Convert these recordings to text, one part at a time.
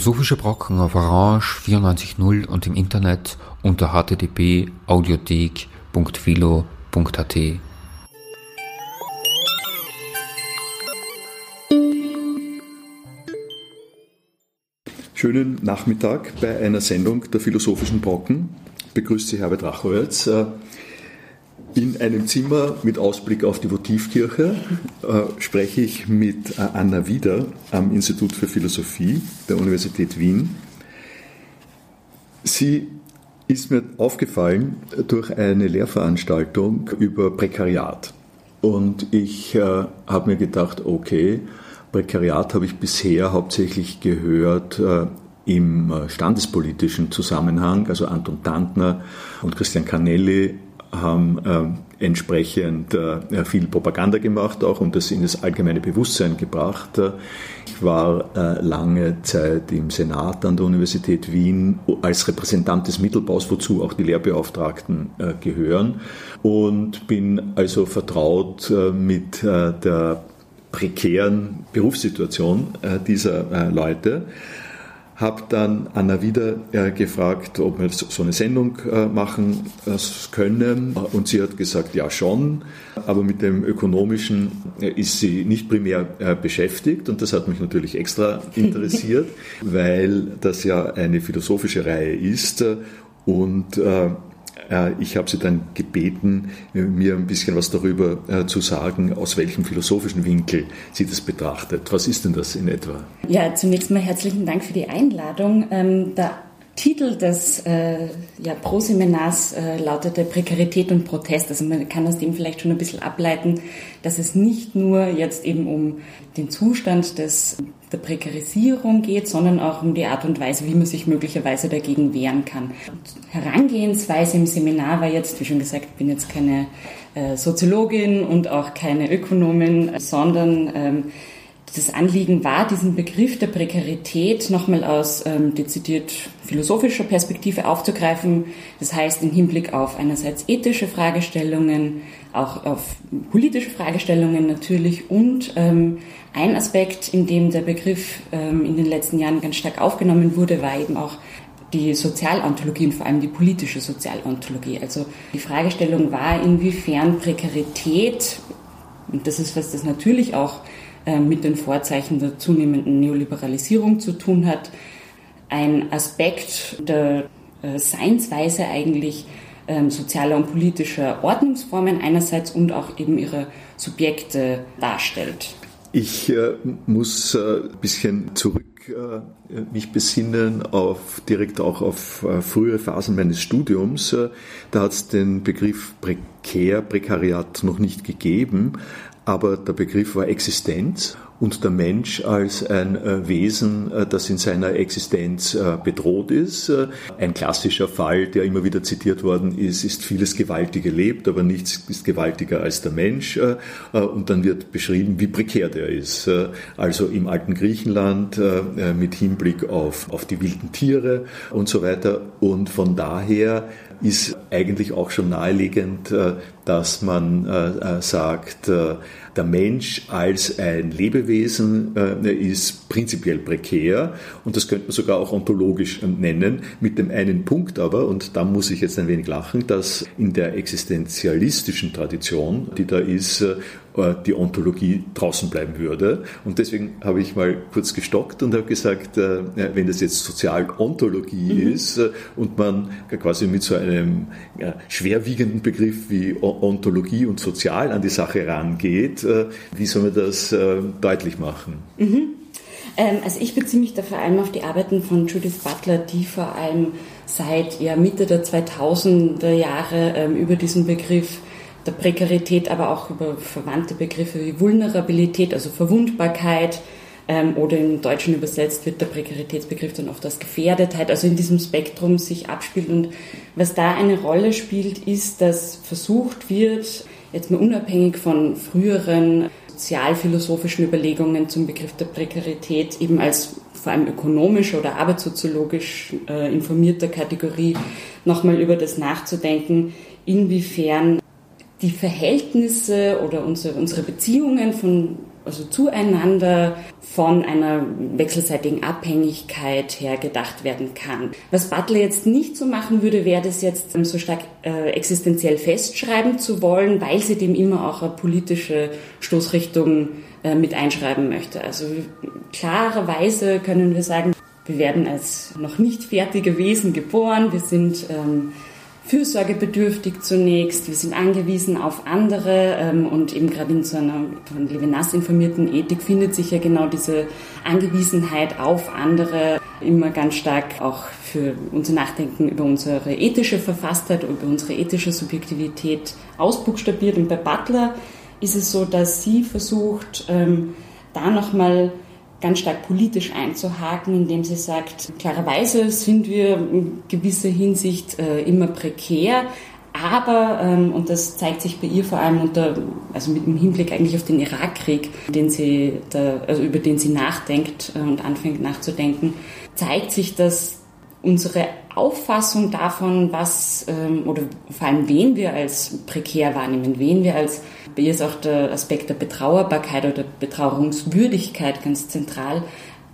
Philosophische Brocken auf Orange 94.0 und im Internet unter http://audiothek.philo.at. Schönen Nachmittag bei einer Sendung der Philosophischen Brocken. Begrüßt Sie Herbert Rachowitz. In einem Zimmer mit Ausblick auf die Votivkirche äh, spreche ich mit äh, Anna Wieder am Institut für Philosophie der Universität Wien. Sie ist mir aufgefallen durch eine Lehrveranstaltung über Prekariat. Und ich äh, habe mir gedacht, okay, Prekariat habe ich bisher hauptsächlich gehört äh, im äh, standespolitischen Zusammenhang, also Anton Tantner und Christian Canelli haben äh, entsprechend äh, viel Propaganda gemacht auch und das in das allgemeine Bewusstsein gebracht. Ich war äh, lange Zeit im Senat an der Universität Wien als Repräsentant des Mittelbaus, wozu auch die Lehrbeauftragten äh, gehören und bin also vertraut äh, mit äh, der prekären Berufssituation dieser Leute habe dann Anna wieder äh, gefragt, ob wir so eine Sendung äh, machen äh, können. Und sie hat gesagt, ja schon, aber mit dem Ökonomischen äh, ist sie nicht primär äh, beschäftigt. Und das hat mich natürlich extra interessiert, weil das ja eine philosophische Reihe ist. Und äh, äh, ich habe sie dann gebeten, mir ein bisschen was darüber äh, zu sagen, aus welchem philosophischen Winkel sie das betrachtet. Was ist denn das in etwa? Ja, zunächst mal herzlichen Dank für die Einladung. Ähm, der Titel des äh, ja, Pro-Seminars äh, lautete Prekarität und Protest. Also man kann aus dem vielleicht schon ein bisschen ableiten, dass es nicht nur jetzt eben um den Zustand des der Prekarisierung geht, sondern auch um die Art und Weise, wie man sich möglicherweise dagegen wehren kann. Herangehensweise im Seminar war jetzt, wie schon gesagt, ich bin jetzt keine äh, Soziologin und auch keine Ökonomin, sondern ähm, das Anliegen war, diesen Begriff der Prekarität nochmal aus ähm, dezidiert philosophischer Perspektive aufzugreifen. Das heißt, im Hinblick auf einerseits ethische Fragestellungen, auch auf politische Fragestellungen natürlich und ähm, ein Aspekt, in dem der Begriff ähm, in den letzten Jahren ganz stark aufgenommen wurde, war eben auch die Sozialontologie und vor allem die politische Sozialontologie. Also die Fragestellung war, inwiefern Prekarität, und das ist was das natürlich auch äh, mit den Vorzeichen der zunehmenden Neoliberalisierung zu tun hat, ein Aspekt der äh, Seinsweise eigentlich ähm, sozialer und politischer Ordnungsformen einerseits und auch eben ihrer Subjekte darstellt. Ich äh, muss äh, ein bisschen zurück äh, mich besinnen auf direkt auch auf äh, frühe Phasen meines Studiums. Äh, da hat es den Begriff prekär, Prekariat noch nicht gegeben, aber der Begriff war Existenz und der Mensch als ein äh, Wesen, äh, das in seiner Existenz äh, bedroht ist. Ein klassischer Fall, der immer wieder zitiert worden ist, ist vieles Gewaltige lebt, aber nichts ist gewaltiger als der Mensch. Und dann wird beschrieben, wie prekär der ist. Also im alten Griechenland mit Hinblick auf, auf die wilden Tiere und so weiter. Und von daher ist eigentlich auch schon naheliegend, dass man sagt, der Mensch als ein Lebewesen äh, ist prinzipiell prekär und das könnte man sogar auch ontologisch nennen, mit dem einen Punkt aber, und da muss ich jetzt ein wenig lachen, dass in der existenzialistischen Tradition, die da ist, äh, die Ontologie draußen bleiben würde. Und deswegen habe ich mal kurz gestockt und habe gesagt, äh, wenn das jetzt Sozialontologie mhm. ist äh, und man quasi mit so einem schwerwiegenden Begriff wie Ontologie und Sozial an die Sache rangeht, wie soll man das deutlich machen? Mhm. Ähm, also ich beziehe mich da vor allem auf die Arbeiten von Judith Butler, die vor allem seit ja, Mitte der 2000er Jahre ähm, über diesen Begriff der Prekarität, aber auch über verwandte Begriffe wie Vulnerabilität, also Verwundbarkeit, ähm, oder im Deutschen übersetzt wird der Prekaritätsbegriff dann oft als Gefährdetheit, also in diesem Spektrum sich abspielt. Und was da eine Rolle spielt, ist, dass versucht wird, jetzt mal unabhängig von früheren sozialphilosophischen Überlegungen zum Begriff der Prekarität eben als vor allem ökonomisch oder arbeitssoziologisch äh, informierter Kategorie nochmal über das nachzudenken, inwiefern die Verhältnisse oder unsere, unsere Beziehungen von, also zueinander von einer wechselseitigen Abhängigkeit her gedacht werden kann. Was Butler jetzt nicht so machen würde, wäre das jetzt so stark äh, existenziell festschreiben zu wollen, weil sie dem immer auch eine politische Stoßrichtung äh, mit einschreiben möchte. Also klarerweise können wir sagen, wir werden als noch nicht fertige Wesen geboren, wir sind ähm, fürsorgebedürftig zunächst, wir sind angewiesen auf andere ähm, und eben gerade in so einer von Levinas informierten Ethik findet sich ja genau diese Angewiesenheit auf andere immer ganz stark auch für unser Nachdenken über unsere ethische Verfasstheit, über unsere ethische Subjektivität ausbuchstabiert. Und bei Butler ist es so, dass sie versucht, ähm, da nochmal ganz stark politisch einzuhaken, indem sie sagt, klarerweise sind wir in gewisser Hinsicht äh, immer prekär, aber, ähm, und das zeigt sich bei ihr vor allem unter, also mit dem Hinblick eigentlich auf den Irakkrieg, den sie da, also über den sie nachdenkt äh, und anfängt nachzudenken, zeigt sich, dass unsere Auffassung davon, was ähm, oder vor allem wen wir als prekär wahrnehmen, wen wir als, ihr ist auch der Aspekt der Betrauerbarkeit oder Betrauerungswürdigkeit ganz zentral,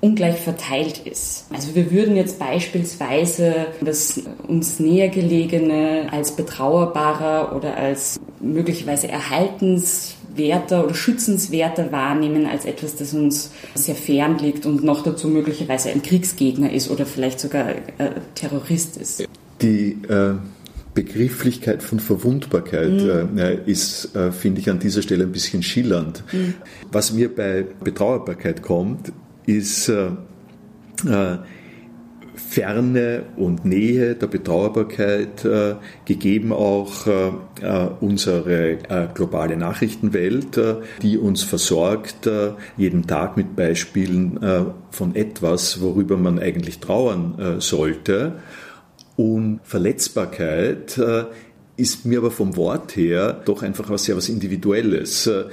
ungleich verteilt ist. Also wir würden jetzt beispielsweise das uns näher gelegene als betrauerbarer oder als möglicherweise erhaltens werter oder schützenswerter wahrnehmen als etwas, das uns sehr fern liegt und noch dazu möglicherweise ein Kriegsgegner ist oder vielleicht sogar äh, Terrorist ist. Die äh, Begrifflichkeit von Verwundbarkeit mhm. äh, ist, äh, finde ich, an dieser Stelle ein bisschen schillernd. Mhm. Was mir bei Betrauerbarkeit kommt, ist äh, äh, Ferne und Nähe der Betrauerbarkeit, äh, gegeben auch äh, äh unsere äh, globale Nachrichtenwelt, äh, die uns versorgt äh, jeden Tag mit Beispielen von etwas, worüber man eigentlich trauern sollte. Und Verletzbarkeit ist mir aber vom Wort her doch einfach was sehr was Individuelles. Äh,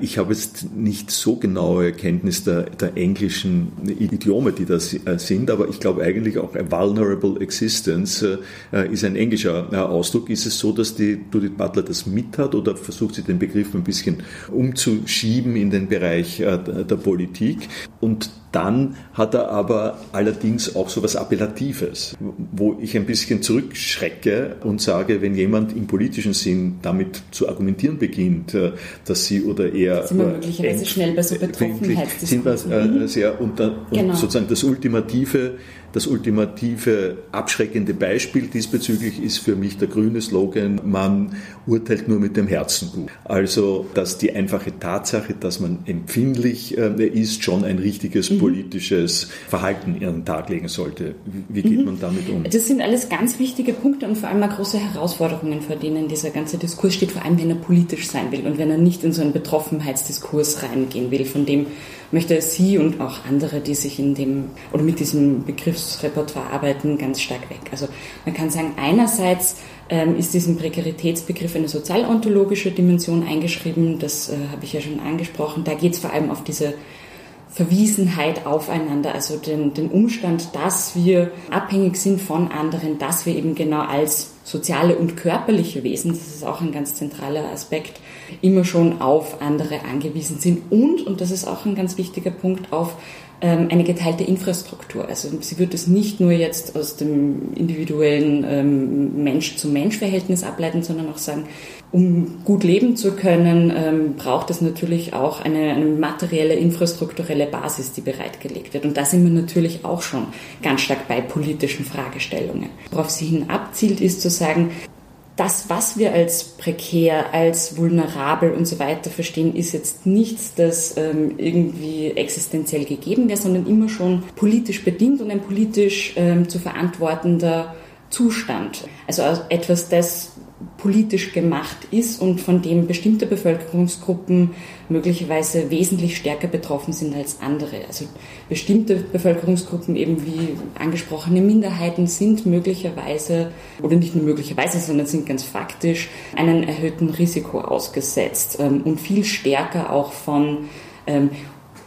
ich habe jetzt nicht so genaue Kenntnis der, der englischen Idiome, die das äh, sind, aber ich glaube eigentlich auch a vulnerable existence äh, ist ein englischer Ausdruck. Ist es so, dass die Judith Butler das mit hat oder versucht sie den Begriff ein bisschen umzuschieben in den Bereich der Politik? Und dann hat er aber allerdings auch so was Appellatives, wo ich ein bisschen zurückschrecke und sage, wenn jemand im politischen Sinn damit zu argumentieren beginnt, äh, dass sie oder er. Sind wir möglicherweise schnell bei so Betroffenheitsdiskursen. Sind wir äh, sehr, und, dann, und genau. sozusagen das ultimative das ultimative abschreckende Beispiel diesbezüglich ist für mich der grüne Slogan, man urteilt nur mit dem Herzen gut. Also, dass die einfache Tatsache, dass man empfindlich äh, ist, schon ein richtiges mhm. politisches Verhalten an den Tag legen sollte. Wie geht mhm. man damit um? Das sind alles ganz wichtige Punkte und vor allem auch große Herausforderungen, vor denen dieser ganze Diskurs steht, vor allem wenn er politisch sein will und wenn er nicht in so einen Betroffenheitsdiskurs reingehen will, von dem möchte sie und auch andere, die sich in dem oder mit diesem Begriffsrepertoire arbeiten, ganz stark weg. Also man kann sagen, einerseits ähm, ist diesem Prekaritätsbegriff eine sozialontologische Dimension eingeschrieben, das äh, habe ich ja schon angesprochen. Da geht es vor allem auf diese Verwiesenheit aufeinander, also den, den Umstand, dass wir abhängig sind von anderen, dass wir eben genau als soziale und körperliche Wesen, das ist auch ein ganz zentraler Aspekt, immer schon auf andere angewiesen sind und, und das ist auch ein ganz wichtiger Punkt, auf ähm, eine geteilte Infrastruktur. Also sie wird es nicht nur jetzt aus dem individuellen ähm, Mensch-zu-Mensch-Verhältnis ableiten, sondern auch sagen, um gut leben zu können, ähm, braucht es natürlich auch eine, eine, materielle, infrastrukturelle Basis, die bereitgelegt wird. Und da sind wir natürlich auch schon ganz stark bei politischen Fragestellungen. Worauf sie hin abzielt, ist zu sagen, das, was wir als prekär, als vulnerabel und so weiter verstehen, ist jetzt nichts, das ähm, irgendwie existenziell gegeben wäre, sondern immer schon politisch bedingt und ein politisch ähm, zu verantwortender Zustand. Also etwas, das politisch gemacht ist und von dem bestimmte Bevölkerungsgruppen möglicherweise wesentlich stärker betroffen sind als andere. Also bestimmte Bevölkerungsgruppen, eben wie angesprochene Minderheiten, sind möglicherweise, oder nicht nur möglicherweise, sondern sind ganz faktisch einem erhöhten Risiko ausgesetzt ähm, und viel stärker auch von ähm,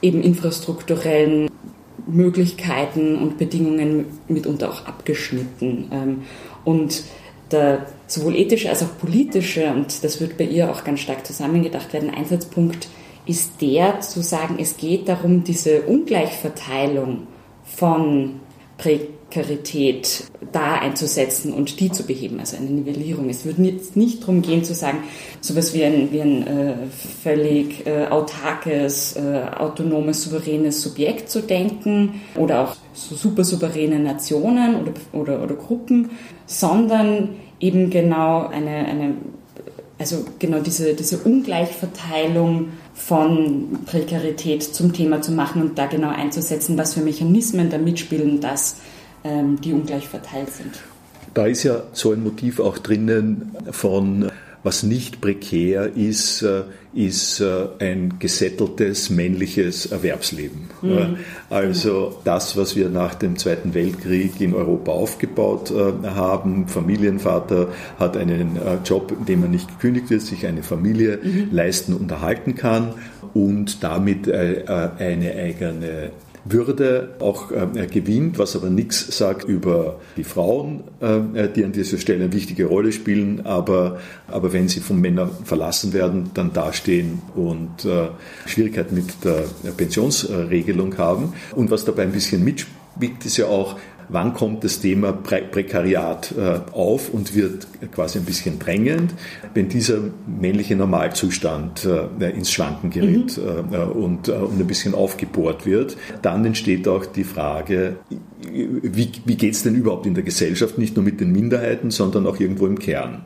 eben infrastrukturellen Möglichkeiten und Bedingungen mitunter auch abgeschnitten. Ähm, und der sowohl ethische als auch politische, und das wird bei ihr auch ganz stark zusammengedacht werden, Einsatzpunkt ist der zu sagen, es geht darum, diese Ungleichverteilung von Prekarität da einzusetzen und die zu beheben, also eine Nivellierung. Es würde jetzt nicht darum gehen zu sagen, sowas wie ein, wie ein äh, völlig äh, autarkes, äh, autonomes, souveränes Subjekt zu denken oder auch so super souveräne Nationen oder, oder, oder Gruppen, sondern eben genau eine, eine also genau diese, diese Ungleichverteilung von Prekarität zum Thema zu machen und da genau einzusetzen, was für Mechanismen da mitspielen, dass ähm, die ungleich verteilt sind. Da ist ja so ein Motiv auch drinnen von was nicht prekär ist, äh, ist äh, ein gesetteltes männliches Erwerbsleben. Mhm. Also das, was wir nach dem Zweiten Weltkrieg in Europa aufgebaut äh, haben. Familienvater hat einen Job, in dem er nicht gekündigt wird, sich eine Familie mhm. leisten und erhalten kann und damit eine eigene würde auch äh, gewinnt, was aber nichts sagt über die Frauen, äh, die an dieser Stelle eine wichtige Rolle spielen, aber, aber wenn sie von Männern verlassen werden, dann dastehen und äh, Schwierigkeiten mit der Pensionsregelung haben. Und was dabei ein bisschen mitspielt, ist ja auch, wann kommt das Thema Prekariat äh, auf und wird quasi ein bisschen drängend, wenn dieser männliche Normalzustand äh, ins Schwanken gerät mhm. Äh, und, und ein bisschen aufgebohrt wird. Dann entsteht auch die Frage, wie, wie geht es denn überhaupt in der Gesellschaft, nicht nur mit den Minderheiten, sondern auch irgendwo im Kern?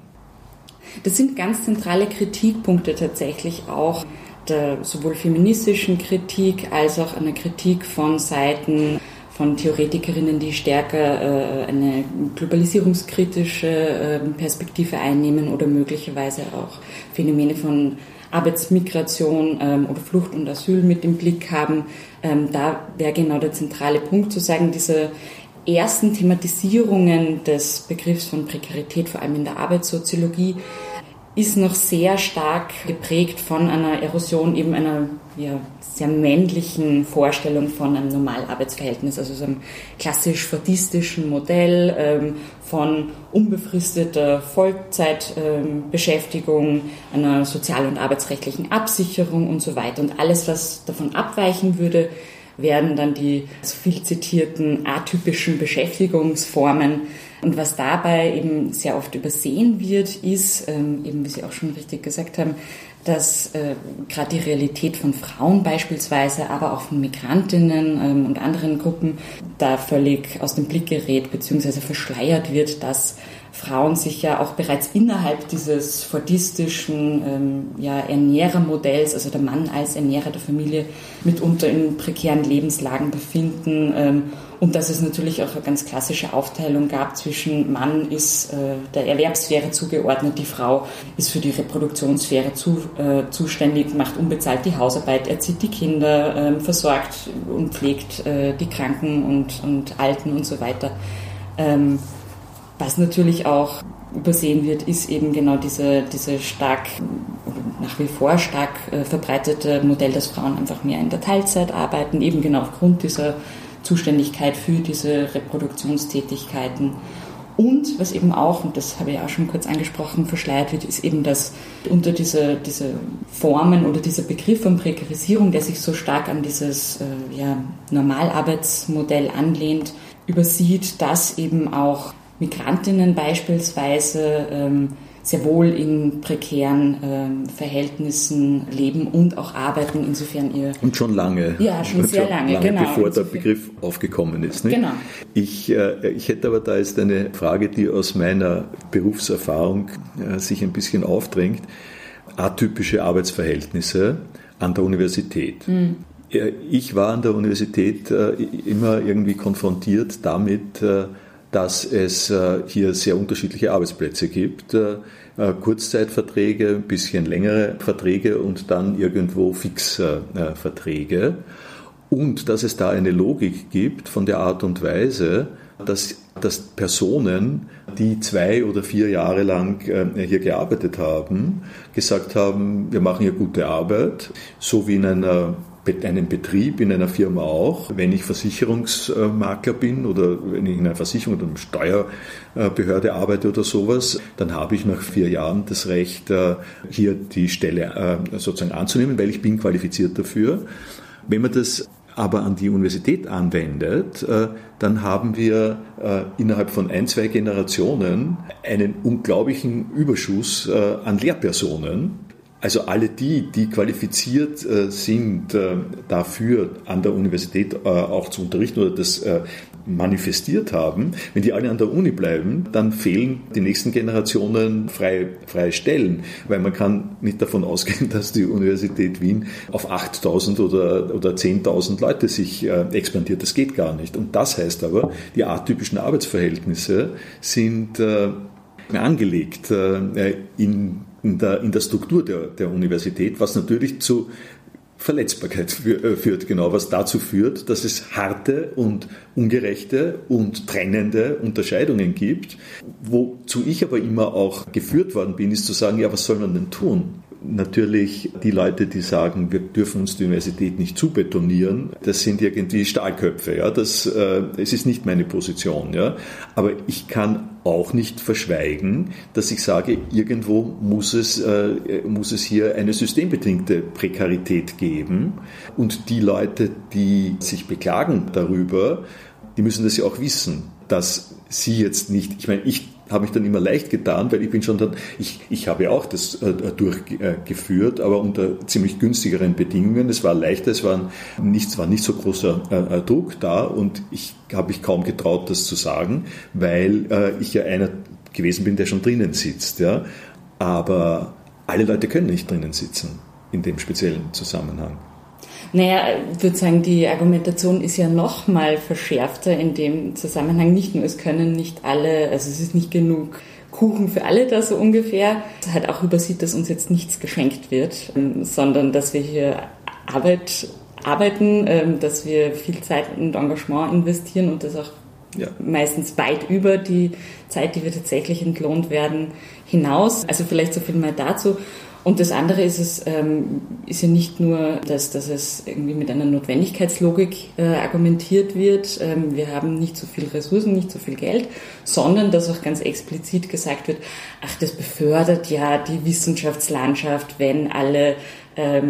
Das sind ganz zentrale Kritikpunkte tatsächlich auch der sowohl feministischen Kritik als auch einer Kritik von Seiten von Theoretikerinnen, die stärker äh, eine globalisierungskritische äh, Perspektive einnehmen oder möglicherweise auch Phänomene von Arbeitsmigration ähm, oder Flucht und Asyl mit im Blick haben. Ähm, da wäre genau der zentrale Punkt zu sagen, diese ersten Thematisierungen des Begriffs von Prekarität, vor allem in der Arbeitssoziologie, ist noch sehr stark geprägt von einer Erosion eben einer ja, sehr männlichen Vorstellung von einem Normalarbeitsverhältnis, also so einem klassisch fordistischen Modell ähm, von unbefristeter Vollzeitbeschäftigung, ähm, einer sozial- und arbeitsrechtlichen Absicherung und so weiter. Und alles, was davon abweichen würde, werden dann die so viel zitierten atypischen Beschäftigungsformen, und was dabei eben sehr oft übersehen wird, ist, ähm, eben wie Sie auch schon richtig gesagt haben, dass äh, gerade die Realität von Frauen beispielsweise, aber auch von Migrantinnen ähm, und anderen Gruppen da völlig aus dem Blick gerät bzw. verschleiert wird, dass Frauen sich ja auch bereits innerhalb dieses fordistischen ähm, ja, Ernährermodells, also der Mann als Ernährer der Familie, mitunter in prekären Lebenslagen befinden ähm, und dass es natürlich auch eine ganz klassische Aufteilung gab zwischen Mann ist äh, der Erwerbssphäre zugeordnet, die Frau ist für die Reproduktionssphäre zu, äh, zuständig, macht unbezahlt die Hausarbeit, erzieht die Kinder, äh, versorgt und pflegt äh, die Kranken und, und Alten und so weiter. Ähm, was natürlich auch übersehen wird, ist eben genau diese, diese stark, nach wie vor stark äh, verbreitete Modell, dass Frauen einfach mehr in der Teilzeit arbeiten, eben genau aufgrund dieser Zuständigkeit für diese Reproduktionstätigkeiten. Und was eben auch, und das habe ich auch schon kurz angesprochen, verschleiert wird, ist eben, dass unter diese, diese Formen oder dieser Begriff von Prekarisierung, der sich so stark an dieses äh, ja, Normalarbeitsmodell anlehnt, übersieht, dass eben auch Migrantinnen beispielsweise ähm, sehr wohl in prekären ähm, Verhältnissen leben und auch arbeiten, insofern ihr... Und schon lange. Ja, schon sehr schon lange, lange, genau. Bevor der Begriff aufgekommen ist. Nicht? Genau. Ich, äh, ich hätte aber da jetzt eine Frage, die aus meiner Berufserfahrung äh, sich ein bisschen aufdrängt. Atypische Arbeitsverhältnisse an der Universität. Mhm. Ich war an der Universität äh, immer irgendwie konfrontiert damit, äh, dass es äh, hier sehr unterschiedliche Arbeitsplätze gibt. Äh, äh, Kurzzeitverträge, ein bisschen längere Verträge und dann irgendwo Fixverträge. Und dass es da eine Logik gibt von der Art und Weise, dass, dass Personen, die zwei oder vier Jahre lang hier gearbeitet haben, gesagt haben, wir machen hier gute Arbeit, so wie in einer einen Betrieb in einer Firma auch. Wenn ich Versicherungsmakler bin oder wenn ich in einer Versicherung oder einer Steuerbehörde arbeite oder sowas, dann habe ich nach vier Jahren das Recht, äh, hier die Stelle äh, sozusagen anzunehmen, weil ich bin qualifiziert dafür. Wenn man das aber an die Universität anwendet, äh, dann haben wir innerhalb von ein, zwei Generationen einen unglaublichen Überschuss an Lehrpersonen also alle die, die qualifiziert äh, sind, äh, dafür an der Universität äh, auch zu unterrichten oder das manifestiert haben, wenn die alle an der Uni bleiben, dann fehlen die nächsten Generationen freie, freie Stellen, weil man kann nicht davon ausgehen, dass die Universität Wien auf 8000 oder, oder 10.000 Leute sich expandiert. Das geht gar nicht. Und das heißt aber, die atypischen Arbeitsverhältnisse sind angelegt in in der, in der Struktur der, der Universität, was natürlich zu Verletzbarkeit äh, führt, genau, was dazu führt, dass es harte und ungerechte und trennende Unterscheidungen gibt. Wozu ich aber immer auch geführt worden bin, ist zu sagen, ja, was soll man denn tun? Natürlich die Leute, die sagen, wir dürfen uns die Universität nicht zubetonieren, das sind irgendwie Stahlköpfe. Ja, das, äh, es ist nicht meine Position. Ja, aber ich kann auch nicht verschweigen, dass ich sage, irgendwo muss es, äh, muss es hier eine systembedingte Prekarität geben. Und die Leute, die sich beklagen darüber, die müssen das ja auch wissen, dass sie jetzt nicht, ich meine, ich habe mich dann immer leicht getan, weil ich bin schon dann, ich, ich habe auch das äh, durchgeführt, aber unter ziemlich günstigeren Bedingungen. Es war leichter, es war nicht, war nicht so großer äh, Druck da und ich habe mich kaum getraut, das zu sagen, weil äh, ich ja einer gewesen bin, der schon drinnen sitzt. Ja? Aber alle Leute können nicht drinnen sitzen in dem speziellen Zusammenhang. Naja, ich würde sagen, die Argumentation ist ja noch mal verschärfter in dem Zusammenhang. Nicht nur, es können nicht alle, also es ist nicht genug Kuchen für alle da so ungefähr. Es halt auch übersieht, dass uns jetzt nichts geschenkt wird, ähm, sondern dass wir hier Arbeit arbeiten, ähm, dass wir viel Zeit und Engagement investieren und das auch ja. meistens weit über die Zeit, die wir tatsächlich entlohnt werden, hinaus. Also vielleicht so viel mal dazu. Und das andere ist es, ähm, ist ja nicht nur, dass, dass es irgendwie mit einer Notwendigkeitslogik äh, argumentiert wird, ähm, wir haben nicht so viel Ressourcen, nicht so viel Geld, sondern dass auch ganz explizit gesagt wird, ach, das befördert ja die Wissenschaftslandschaft, wenn alle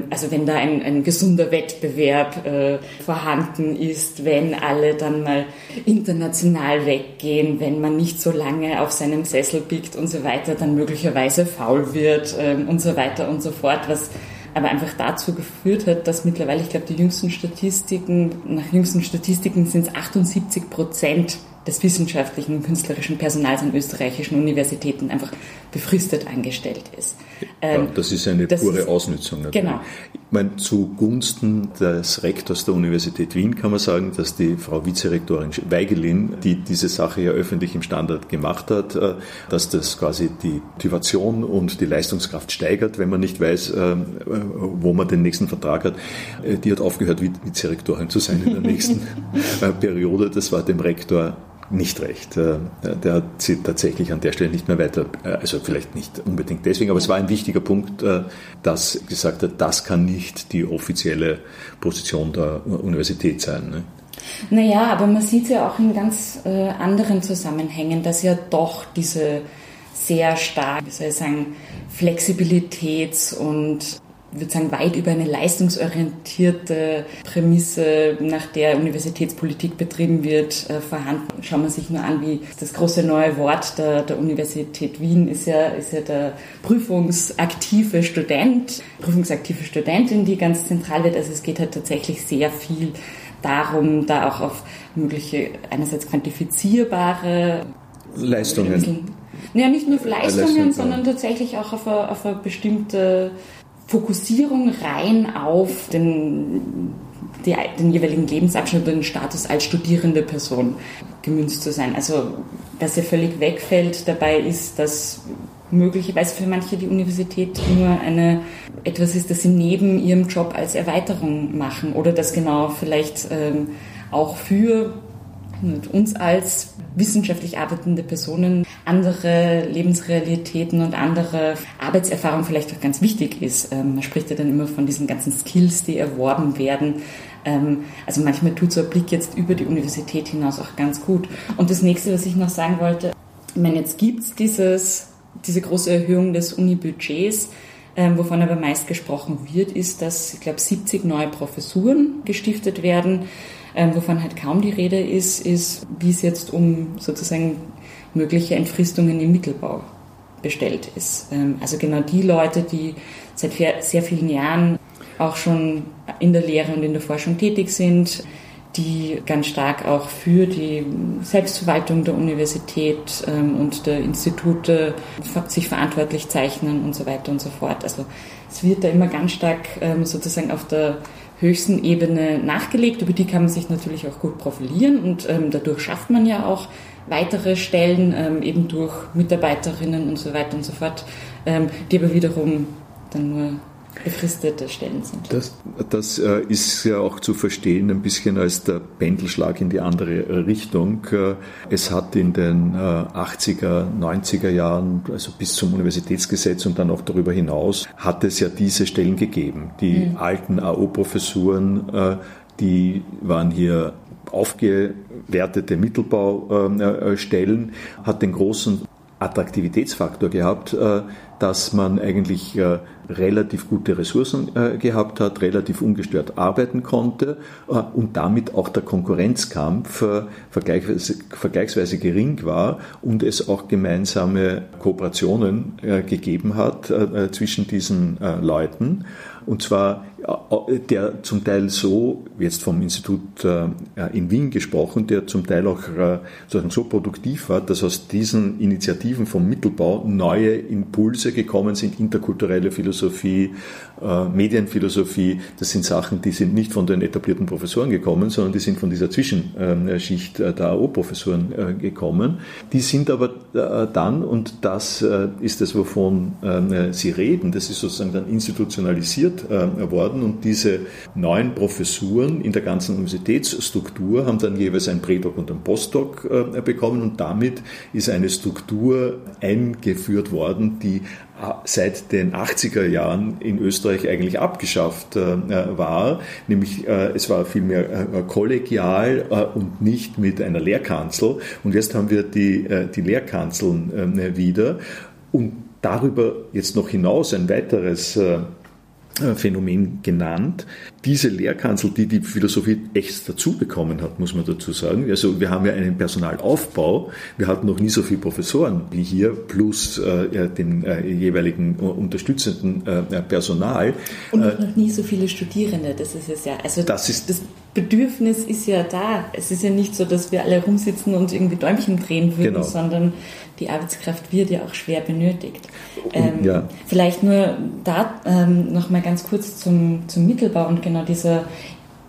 also wenn da ein, ein gesunder Wettbewerb äh, vorhanden ist, wenn alle dann mal international weggehen, wenn man nicht so lange auf seinem Sessel biegt und so weiter, dann möglicherweise faul wird ähm, und so weiter und so fort, was aber einfach dazu geführt hat, dass mittlerweile, ich glaube, die jüngsten Statistiken, nach jüngsten Statistiken sind es 78 Prozent des wissenschaftlichen und künstlerischen Personals an österreichischen Universitäten einfach befristet angestellt ist. Ja, ähm, das ist eine pure ist, Ausnutzung. Natürlich. Genau. Ich meine, zugunsten des Rektors der Universität Wien kann man sagen, dass die Frau Vizerektorin Weigelin, die diese Sache ja öffentlich im Standard gemacht hat, äh, dass das quasi die Motivation und die Leistungskraft steigert, wenn man nicht weiß, äh, wo man den nächsten Vertrag hat. Äh, die hat aufgehört, Vizerektorin zu sein in der nächsten Periode. Das war dem Rektor nicht recht. Äh, der hat sie tatsächlich an der Stelle nicht mehr weiter, äh, also vielleicht nicht unbedingt deswegen, aber es war ein wichtiger Punkt, äh, dass gesagt hat, das kann nicht die offizielle Position der Universität sein. Ne? Naja, aber man sieht es ja auch in ganz anderen Zusammenhängen, dass ja doch diese sehr stark, wie soll ich sagen, Flexibilitäts- und würde sagen, weit über eine leistungsorientierte Prämisse, nach der Universitätspolitik betrieben wird, äh, vorhanden. Schauen wir sich nur an, wie das große neue Wort der, der Universität Wien ist ja, ist ja der prüfungsaktive Student, prüfungsaktive Studentin, die ganz zentral wird. Also es geht halt tatsächlich sehr viel darum, da auch auf mögliche einerseits quantifizierbare Leistungen. Ja, nicht nur Leistungen, Leistungen sondern tatsächlich auch auf eine, auf eine bestimmte Fokussierung rein auf den, die, den jeweiligen Lebensabschnitt und den Status als studierende Person gemünzt zu sein. Also was ja völlig wegfällt dabei ist, dass möglicherweise für manche die Universität nur eine etwas ist, das sie neben ihrem Job als Erweiterung machen oder das genau vielleicht ähm, auch für uns als wissenschaftlich arbeitende Personen andere Lebensrealitäten und andere Arbeitserfahrung vielleicht auch ganz wichtig ist. Ähm, man spricht ja dann immer von diesen ganzen Skills, die erworben werden. Ähm, also manchmal tut so ein Blick jetzt über die Universität hinaus auch ganz gut. Und das nächste, was ich noch sagen wollte, ich meine, jetzt gibt es diese große Erhöhung des Unibudgets. Ähm, wovon aber meist gesprochen wird, ist, dass, ich glaube, 70 neue Professuren gestiftet werden. Ähm, wovon halt kaum die Rede ist, ist, wie es jetzt um sozusagen mögliche Entfristungen im Mittelbau bestellt ist. Ähm, also genau die Leute, die seit sehr vielen Jahren auch schon in der Lehre und in der Forschung tätig sind, die ganz stark auch für die Selbstverwaltung der Universität ähm, und der Institute sich verantwortlich zeichnen und so weiter und so fort. Also es wird da immer ganz stark sozusagen auf der höchsten Ebene nachgelegt. Über die kann man sich natürlich auch gut profilieren und ähm, dadurch schafft man ja auch weitere Stellen, ähm, eben durch Mitarbeiterinnen und so weiter und so fort, ähm, die aber wiederum dann nur befristete Stellen sind. Das, das äh, ist ja auch zu verstehen ein bisschen als der Pendelschlag in die andere Richtung. Äh, es hat in den äh, 80er, 90er Jahren, also bis zum Universitätsgesetz und dann auch darüber hinaus, hat es ja diese Stellen gegeben. Die mhm. alten AO-Professuren, äh, die waren hier aufgewertete Mittelbaustellen, hat den großen Attraktivitätsfaktor gehabt, äh, dass man eigentlich äh, relativ gute Ressourcen äh, gehabt hat, relativ ungestört arbeiten konnte und damit auch der Konkurrenzkampf vergleichsweise, vergleichsweise gering war und es auch gemeinsame Kooperationen gegeben hat zwischen diesen Leuten. Und zwar der zum Teil so, jetzt vom Institut äh, in Wien gesprochen, der zum Teil auch äh, so produktiv war, dass aus diesen Initiativen vom Mittelbau neue Impulse gekommen sind, interkulturelle Philosophie, äh, Medienphilosophie. Das sind Sachen, die sind nicht von den etablierten Professoren gekommen, sondern die sind von dieser Zwischenschicht der AO-Professoren gekommen. Die sind aber dann, und das ist es, wovon Sie reden, das ist sozusagen dann institutionalisiert worden, worden und diese neuen Professuren in der ganzen Universitätsstruktur haben dann jeweils ein Prädoc und ein Postdoc äh, bekommen und damit ist eine Struktur eingeführt worden, die äh, seit den 80er Jahren in Österreich eigentlich abgeschafft äh, war, nämlich es war vielmehr kollegial und nicht mit einer Lehrkanzel. Und jetzt haben wir die, die Lehrkanzeln wieder. Und darüber jetzt noch hinaus ein weiteres äh, Phänomen genannt. Diese Lehrkanzel, die die Philosophie echt dazu bekommen hat, muss man dazu sagen. Also wir haben ja einen Personalaufbau. Wir hatten noch nie so viele Professoren wie hier, plus äh, den äh, jeweiligen unterstützenden äh, Personal. Und noch nie so viele Studierende. Das ist es ja. Also das, ist, das Bedürfnis ist ja da. Es ist ja nicht so, dass wir alle rumsitzen und irgendwie Däumchen drehen würden, genau. sondern die Arbeitskraft wird ja auch schwer benötigt. Ähm, ja. Vielleicht nur da ähm, noch mal ganz kurz zum, zum Mittelbau und genau dieser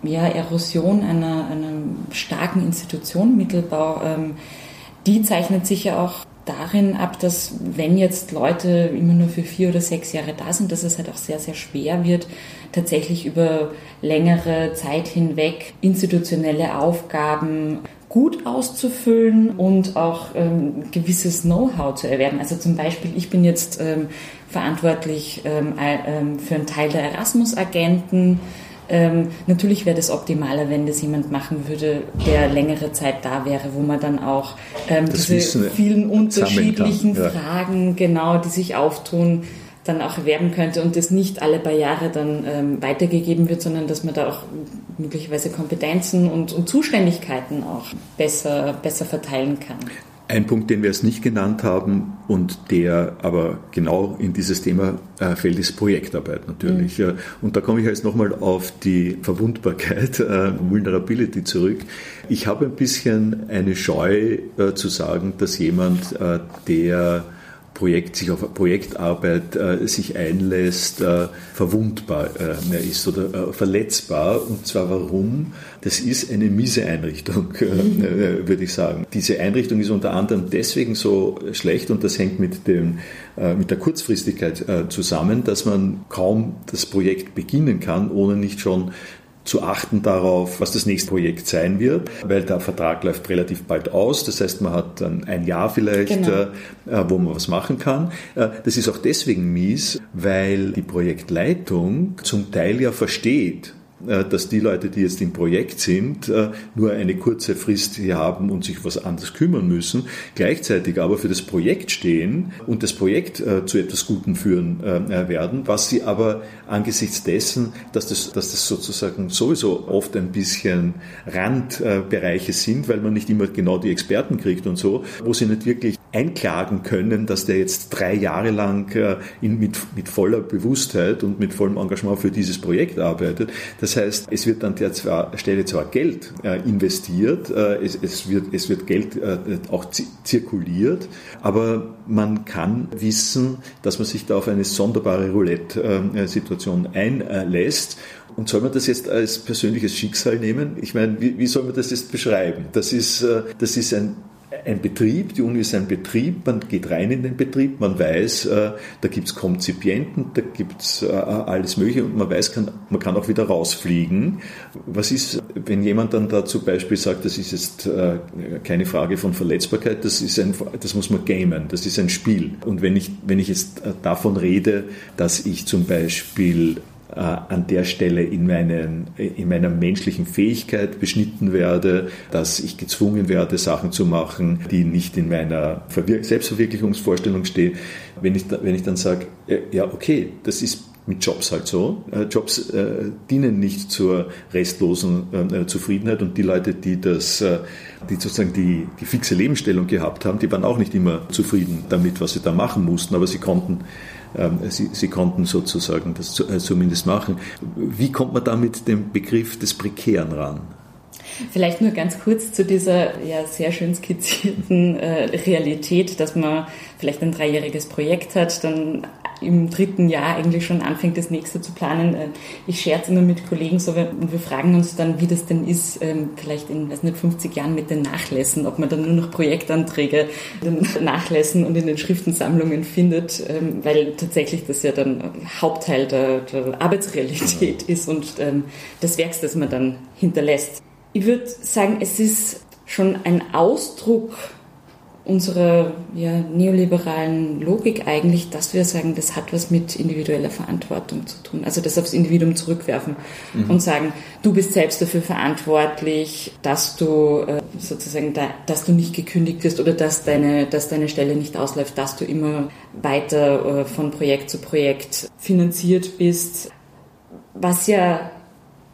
ja, Erosion einer, einer starken Institution Mittelbau, ähm, die zeichnet sich ja auch darin ab, dass wenn jetzt Leute immer nur für vier oder sechs Jahre da sind, dass es halt auch sehr, sehr schwer wird, tatsächlich über längere Zeit hinweg institutionelle Aufgaben gut auszufüllen und auch ähm, gewisses Know-how zu erwerben. Also zum Beispiel, ich bin jetzt ähm, verantwortlich ähm, ähm für einen Teil der Erasmus-Agenten. Ähm, natürlich wäre das optimaler, wenn das jemand machen würde, der längere Zeit da wäre, wo man dann auch ähm, diese vielen unterschiedlichen ja. Fragen, genau, die sich auftun, dann auch erwerben könnte und das nicht alle paar Jahre dann ähm, weitergegeben wird, sondern dass man da auch möglicherweise Kompetenzen und, und Zuständigkeiten auch besser, besser verteilen kann. Ein Punkt, den wir es nicht genannt haben und der aber genau in dieses Thema äh, fällt, ist Projektarbeit natürlich. Mhm. Und da komme ich jetzt nochmal auf die Verwundbarkeit, äh, Vulnerability zurück. Ich habe ein bisschen eine Scheu äh, zu sagen, dass jemand, der Projekt, sich auf Projektarbeit äh, sich einlässt, äh, verwundbar äh, ist oder äh, verletzbar. Und zwar warum? Das ist eine miese Einrichtung, äh, äh, würde ich sagen. Diese Einrichtung ist unter anderem deswegen so schlecht und das hängt mit, dem, mit der Kurzfristigkeit zusammen, dass man kaum das Projekt beginnen kann, ohne nicht schon zu achten darauf, was das nächste Projekt sein wird, weil der Vertrag läuft relativ bald aus. Das heißt, man hat dann ein Jahr vielleicht, genau. Äh, wo man was machen kann. Äh, das ist auch deswegen mies, weil die Projektleitung zum Teil ja versteht, dass die Leute, die jetzt im Projekt sind, äh, nur eine kurze Frist hier haben und sich was anderes kümmern müssen, gleichzeitig aber für das Projekt stehen und das Projekt äh, zu etwas Gutem führen werden, was sie aber angesichts dessen, dass das, dass das sozusagen sowieso oft ein bisschen Randbereiche sind, weil man nicht immer genau die Experten kriegt und so, wo sie nicht wirklich einklagen können, dass der jetzt drei Jahre lang mit, mit voller Bewusstheit und mit vollem Engagement für dieses Projekt arbeitet. Das das heißt, es wird an der Stelle zwar Geld äh, investiert, äh, es, wird Geld äh, auch zirkuliert, aber man kann wissen, dass man sich da auf eine sonderbare Roulette-Situation einlässt. Und soll man das jetzt als persönliches Schicksal nehmen? Ich meine, wie, wie soll man das jetzt beschreiben? Das ist, das ist ein ein Betrieb, die Uni ist ein Betrieb, man geht rein in den Betrieb, man weiß, äh, da gibt es Konzipienten, da gibt es äh, alles Mögliche und man weiß, man kann auch wieder rausfliegen. Was ist, wenn jemand dann da zum Beispiel sagt, das ist jetzt äh, keine Frage von Verletzbarkeit, das, ist ein, das muss man gamen, das ist ein Spiel. Und wenn ich, wenn ich jetzt davon rede, dass ich zum Beispiel an der Stelle in, meinen, in meiner menschlichen Fähigkeit beschnitten werde, dass ich gezwungen werde, Sachen zu machen, die nicht in meiner Selbstverwirklichungsvorstellung stehen. Wenn ich, wenn ich dann sage, ja, okay, das ist mit Jobs halt so. Äh, Jobs äh, dienen nicht zur restlosen äh, Zufriedenheit und die Leute, die das, äh, die sozusagen die, die fixe Lebensstellung gehabt haben, die waren auch nicht immer zufrieden damit, was sie da machen mussten, aber sie konnten sie, sie, konnten sozusagen das äh, zumindest machen. Wie kommt man da mit dem Begriff des Prekären ran? Vielleicht nur ganz kurz zu dieser ja, sehr schön skizzierten äh, Realität, dass man vielleicht ein dreijähriges Projekt hat, dann im dritten Jahr eigentlich schon anfängt, das nächste zu planen. Äh, ich scherze immer mit Kollegen so, und wir fragen uns dann, wie das denn ist, ähm, vielleicht in, weiß nicht, 50 Jahren mit den Nachlässen, ob man dann nur noch Projektanträge in den Nachlässen und in den Schriftensammlungen findet, ähm, weil tatsächlich das ja dann Hauptteil der, der Arbeitsrealität ist und ähm, des Werks, das man dann hinterlässt. Ich würde sagen, es ist schon ein Ausdruck unserer ja, neoliberalen Logik eigentlich, dass wir sagen, das hat was mit individueller Verantwortung zu tun. Also das aufs Individuum zurückwerfen mhm. und sagen, du bist selbst dafür verantwortlich, dass du äh, sozusagen, da, dass du nicht gekündigt wirst oder dass deine, dass deine Stelle nicht ausläuft, dass du immer weiter äh, von Projekt zu Projekt finanziert bist. Was ja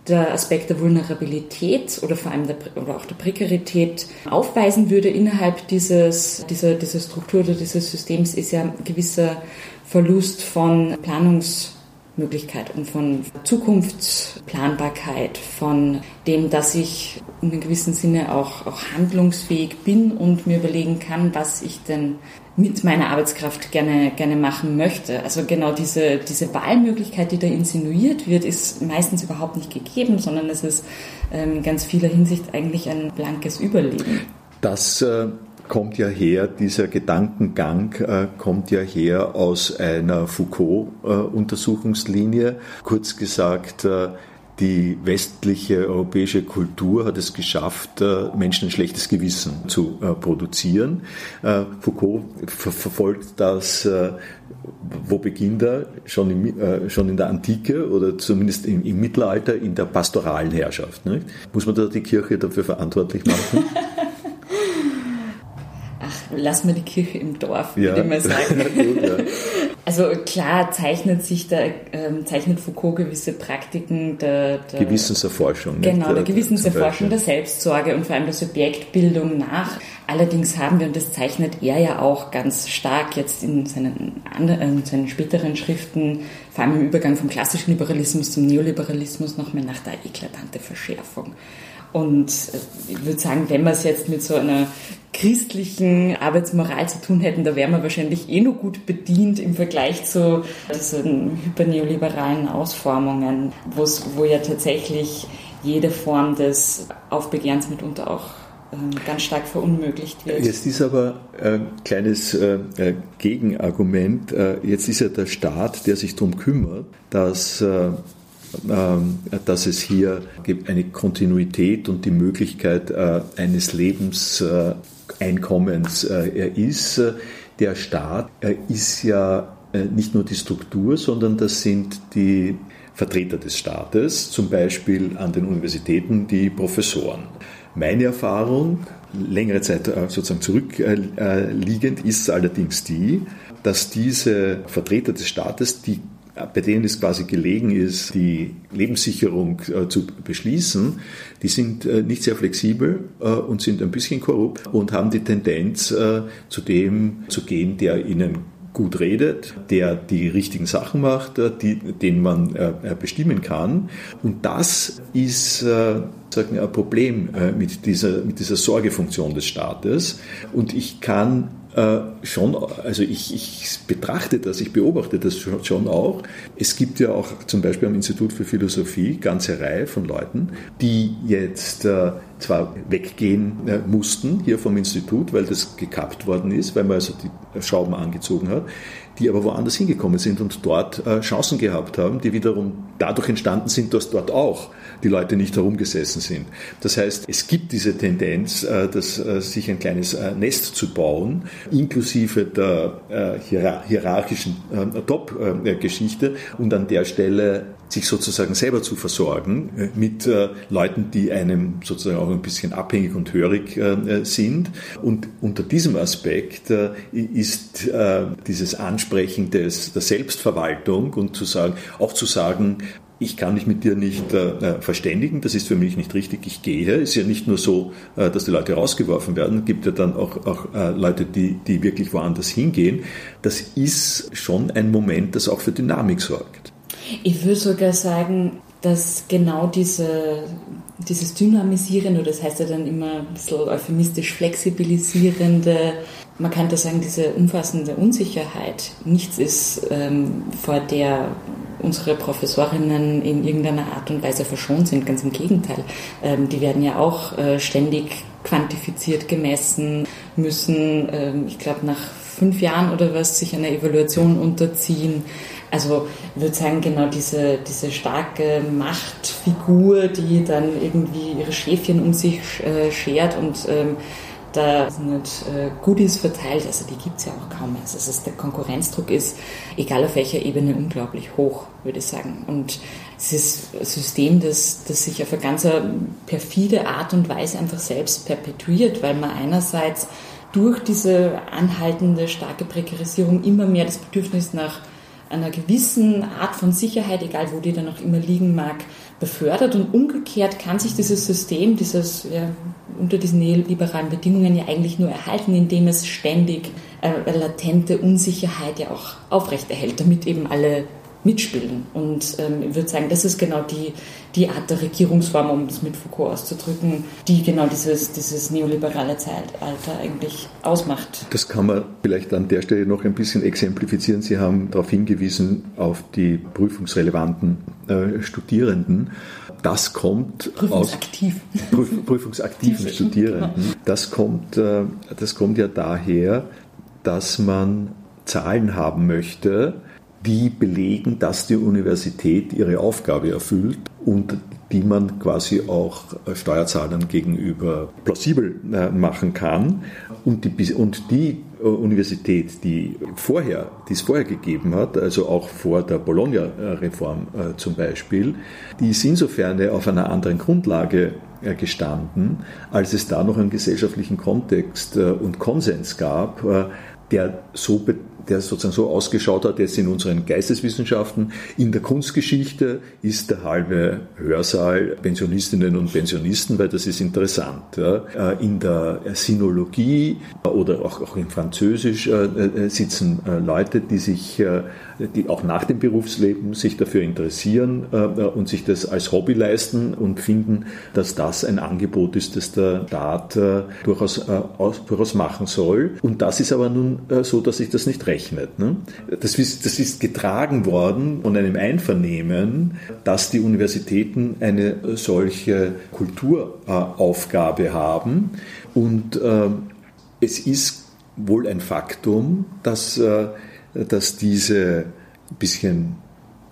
der Aspekt der Vulnerabilität oder vor allem der, oder auch der Prekarität aufweisen würde innerhalb dieses, dieser, dieser Struktur oder dieses Systems, ist ja ein gewisser Verlust von Planungsmöglichkeit und von Zukunftsplanbarkeit, von dem, dass ich in einem gewissen Sinne auch, auch handlungsfähig bin und mir überlegen kann, was ich denn mit meiner Arbeitskraft gerne, gerne machen möchte. Also genau diese, diese Wahlmöglichkeit, die da insinuiert wird, ist meistens überhaupt nicht gegeben, sondern es ist ähm, in ganz vieler Hinsicht eigentlich ein blankes Überleben. Das äh, kommt ja her, dieser Gedankengang äh, kommt ja her aus einer Foucault-Untersuchungslinie. Äh, Kurz gesagt, die westliche europäische Kultur hat es geschafft, äh, Menschen ein schlechtes Gewissen zu äh, produzieren. Äh, Foucault verfolgt das, wo beginnt er? Schon, im, schon in der Antike oder zumindest im, im Mittelalter in der pastoralen Herrschaft. Nicht? Muss man da die Kirche dafür verantwortlich machen? lass mal die Kirche im Dorf, würde ich mal sagen. Gut, ja. Also klar zeichnet sich da, ähm, zeichnet Foucault gewisse Praktiken der, der Gewissenserforschung. Genau, der, der Gewissenserforschung, der Selbstsorge und vor allem der Subjektbildung nach. Allerdings haben wir, und das zeichnet er ja auch ganz stark jetzt in seinen, anderen, in seinen späteren Schriften, vor allem im Übergang vom klassischen Liberalismus zum Neoliberalismus, noch mehr nach der eklatante Verschärfung. Und äh, ich würde sagen, wenn wir es jetzt mit so einer christlichen Arbeitsmoral zu tun hätten, da wären wir wahrscheinlich eh nur gut bedient im Vergleich zu diesen hyperneoliberalen Ausformungen, wo ja tatsächlich jede Form des Aufbegehrens mitunter auch ähm, ganz stark verunmöglicht wird. Jetzt ist aber ein kleines äh, äh, Gegenargument. Äh, jetzt ist ja der Staat, der sich darum kümmert, dass dass es hier eine Kontinuität und die Möglichkeit eines Lebenseinkommens ist. Der Staat ist ja nicht nur die Struktur, sondern das sind die Vertreter des Staates, zum Beispiel an den Universitäten die Professoren. Meine Erfahrung, längere Zeit äh, sozusagen zurückliegend, ist allerdings die, dass diese Vertreter des Staates, die bei denen es quasi gelegen ist, die Lebenssicherung äh, zu beschließen, die sind äh, nicht sehr flexibel äh, und sind ein bisschen korrupt und haben die Tendenz, äh, zu dem zu gehen, der ihnen gut redet, der die richtigen Sachen macht, äh, die, den man äh, bestimmen kann. Und das ist sagen ein Problem mit, dieser, mit dieser Sorgefunktion des Staates. Und ich kann äh, schon, also ich, ich, betrachte das, ich beobachte das schon auch. Es gibt ja auch zum Beispiel am Institut für Philosophie ganze Reihe von Leuten, die jetzt äh, zwar weggehen äh, mussten hier vom Institut, weil das gekappt worden ist, weil man also die Schrauben angezogen hat, die aber woanders hingekommen sind und dort äh, Chancen gehabt haben, die wiederum dadurch entstanden sind, dass dort auch die Leute nicht herumgesessen sind. Das heißt, es gibt diese Tendenz, äh, dass, äh, sich ein kleines äh, Nest zu bauen, inklusive der hierarchischen Top-Geschichte und an der Stelle sich sozusagen selber zu versorgen mit Leuten, die einem sozusagen auch ein bisschen abhängig und hörig sind. Und unter diesem Aspekt ist dieses Ansprechen des, der Selbstverwaltung und zu sagen, auch zu sagen, ich kann mich mit dir nicht äh, äh, verständigen, das ist für mich nicht richtig, ich gehe. Ist ja nicht nur so, äh, dass die Leute rausgeworfen werden, gibt ja dann auch, auch äh, Leute, die, die wirklich woanders hingehen. Das ist schon ein Moment, das auch für Dynamik sorgt. Ich würde sogar sagen, dass genau diese, dieses Dynamisierende, das heißt ja dann immer ein bisschen euphemistisch flexibilisierende, man könnte sagen, diese umfassende Unsicherheit nichts ist, ähm, vor der unsere Professorinnen in irgendeiner Art und Weise verschont sind. Ganz im Gegenteil. Ähm, die werden ja auch äh, ständig quantifiziert, gemessen, müssen, ähm, ich glaube, nach fünf Jahren oder was sich einer Evaluation unterziehen. Also ich würde sagen, genau diese, diese starke Machtfigur, die dann irgendwie ihre Schäfchen um sich äh, schert und ähm, da sind äh, Goodies verteilt, also die gibt es ja auch kaum. Also es ist, der Konkurrenzdruck ist, egal auf welcher Ebene, unglaublich hoch, würde ich sagen. Und es ist ein System, das, das sich auf eine ganz perfide Art und Weise einfach selbst perpetuiert, weil man einerseits durch diese anhaltende starke Prekarisierung immer mehr das Bedürfnis nach einer gewissen Art von Sicherheit, egal wo die dann auch immer liegen mag, befördert. Und umgekehrt kann sich dieses System, dieses ja, unter diesen neoliberalen Bedingungen ja eigentlich nur erhalten, indem es ständig äh, latente Unsicherheit ja auch aufrechterhält, damit eben alle mitspielen. Und ähm, ich würde sagen, das ist genau die, die Art der Regierungsform, um das mit Foucault auszudrücken, die genau dieses, dieses neoliberale Zeitalter eigentlich ausmacht. Das kann man vielleicht an der Stelle noch ein bisschen exemplifizieren. Sie haben darauf hingewiesen, auf die prüfungsrelevanten äh, Studierenden. Das kommt Prüfungsaktiv. aus Prüf, prüfungsaktiven Studierenden. Genau. Das kommt, äh, das kommt ja daher, dass man Zahlen haben möchte, die belegen, dass die Universität ihre Aufgabe erfüllt und die man quasi auch Steuerzahlern gegenüber plausibel äh, machen kann. Und die, und die äh, Universität, die vorher, die es vorher gegeben hat, also auch vor der Bologna-Reform äh, zum Beispiel, die ist insofern auf einer anderen Grundlage gestanden, als es da noch einen gesellschaftlichen Kontext und Konsens gab, der so der sozusagen so ausgeschaut hat, jetzt in unseren Geisteswissenschaften. In der Kunstgeschichte ist der halbe Hörsaal Pensionistinnen und Pensionisten, weil das ist interessant. Äh, in der Sinologie oder auch, auch in Französisch äh, äh, sitzen Leute, die sich, die auch nach dem Berufsleben sich dafür interessieren und sich das als Hobby leisten und finden, dass das ein Angebot ist, das der Staat durchaus, durchaus machen soll. Und das ist aber nun so, dass ich das nicht recht gerechnet. Ne? Das, ist, das ist getragen worden von einem Einvernehmen, dass die Universitäten eine solche Kulturaufgabe haben. Und äh, es ist wohl ein Faktum, dass, äh, dass diese bisschen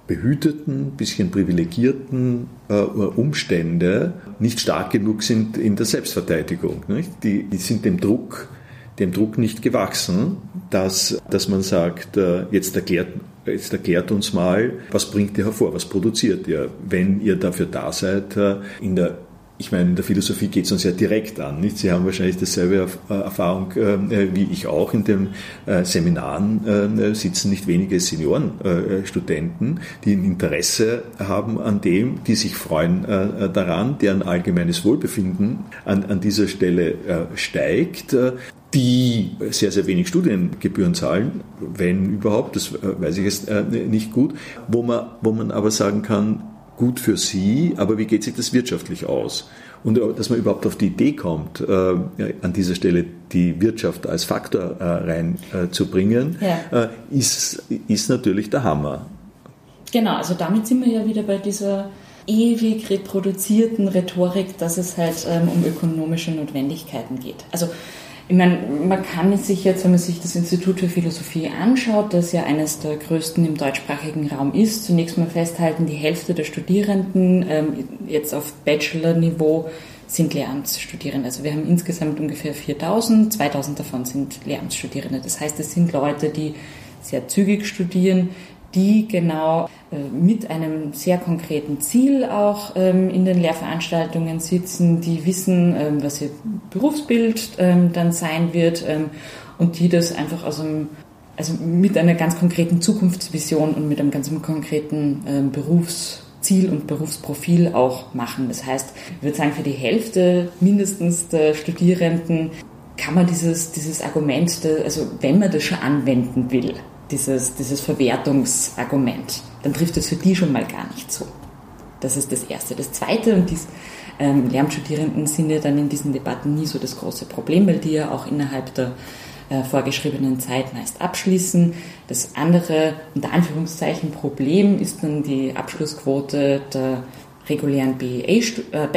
behüteten, bisschen privilegierten äh, Umstände nicht stark genug sind in der Selbstverteidigung. Nicht? Die, die sind dem Druck, dem Druck nicht gewachsen, dass, dass man sagt, äh, jetzt erklärt, jetzt erklärt uns mal, was bringt ihr hervor, was produziert ihr, wenn ihr dafür da seid, äh, in der ich meine, in der Philosophie geht es uns ja direkt an. Nicht? Sie haben wahrscheinlich dieselbe äh, Erfahrung wie ich auch. In den Seminaren sitzen nicht wenige Seniorenstudenten, die ein Interesse haben an dem, die sich freuen daran, deren allgemeines Wohlbefinden an, an dieser Stelle steigt die sehr, sehr wenig Studiengebühren zahlen, wenn überhaupt, das weiß ich jetzt nicht gut, wo man, wo man aber sagen kann, gut für sie, aber wie geht sich das wirtschaftlich aus? Und äh, dass man überhaupt auf die Idee kommt, äh, an dieser Stelle die Wirtschaft als Faktor äh, reinzubringen, äh, ja. Äh, ist, ist natürlich der Hammer. Genau, also damit sind wir ja wieder bei dieser ewig reproduzierten Rhetorik, dass es halt ähm, um ökonomische Notwendigkeiten geht. Also ich meine, man kann sich jetzt, wenn man sich das Institut für Philosophie anschaut, das ja eines der größten im deutschsprachigen Raum ist, zunächst mal festhalten, die Hälfte der Studierenden ähm, jetzt auf Bachelor-Niveau sind Lehramtsstudierende. Also wir haben insgesamt ungefähr 4000, 2000 davon sind Lehramtsstudierende. Das heißt, es sind Leute, die sehr zügig studieren, die genau äh, mit einem sehr konkreten Ziel auch ähm, in den Lehrveranstaltungen sitzen, die wissen, ähm, was ihr Berufsbild ähm, dann sein wird und die das einfach aus einem also mit einer ganz konkreten Zukunftsvision und mit einem ganz konkreten Berufsziel und Berufsprofil auch machen. Das heißt, ich würde sagen, für die Hälfte mindestens der Studierenden kann man dieses, dieses Argument, also wenn man das schon anwenden will, dieses, dieses Verwertungsargument, dann trifft es für die schon mal gar nicht zu. Das ist das Erste. Das Zweite, und die ähm, Lehramtsstudierenden sind ja dann in diesen Debatten nie so das große Problem, weil die ja auch innerhalb der äh, vorgeschriebenen Zeit meist abschließen. Das andere, unter Anführungszeichen, Problem ist dann die Abschlussquote der regulären BA, äh,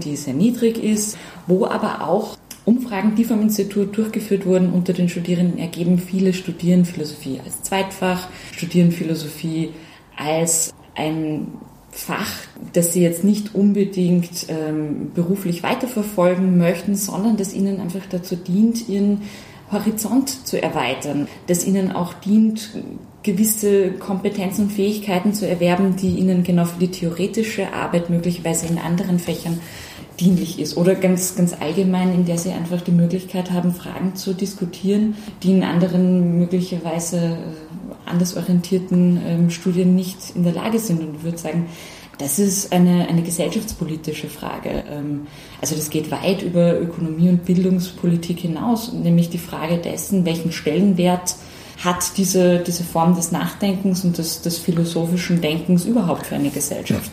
die sehr niedrig ist, wo aber auch Umfragen, die vom Institut durchgeführt wurden unter den Studierenden, ergeben, viele studieren Philosophie als Zweitfach, studieren Philosophie als ein Fach, das sie jetzt nicht unbedingt ähm, beruflich weiterverfolgen möchten, sondern das ihnen einfach dazu dient, ihren Horizont zu erweitern, das ihnen auch dient, gewisse Kompetenzen und Fähigkeiten zu erwerben, die ihnen genau für die theoretische Arbeit möglicherweise in anderen Fächern dienlich ist oder ganz, ganz allgemein, in der sie einfach die Möglichkeit haben, Fragen zu diskutieren, die in anderen möglicherweise äh, anders orientierten ähm, Studien nicht in der Lage sind. Und ich würde sagen, das ist eine, eine gesellschaftspolitische Frage. Ähm, also das geht weit über Ökonomie und Bildungspolitik hinaus, nämlich die Frage dessen, welchen Stellenwert hat diese, diese Form des Nachdenkens und des, des philosophischen Denkens überhaupt für eine Gesellschaft.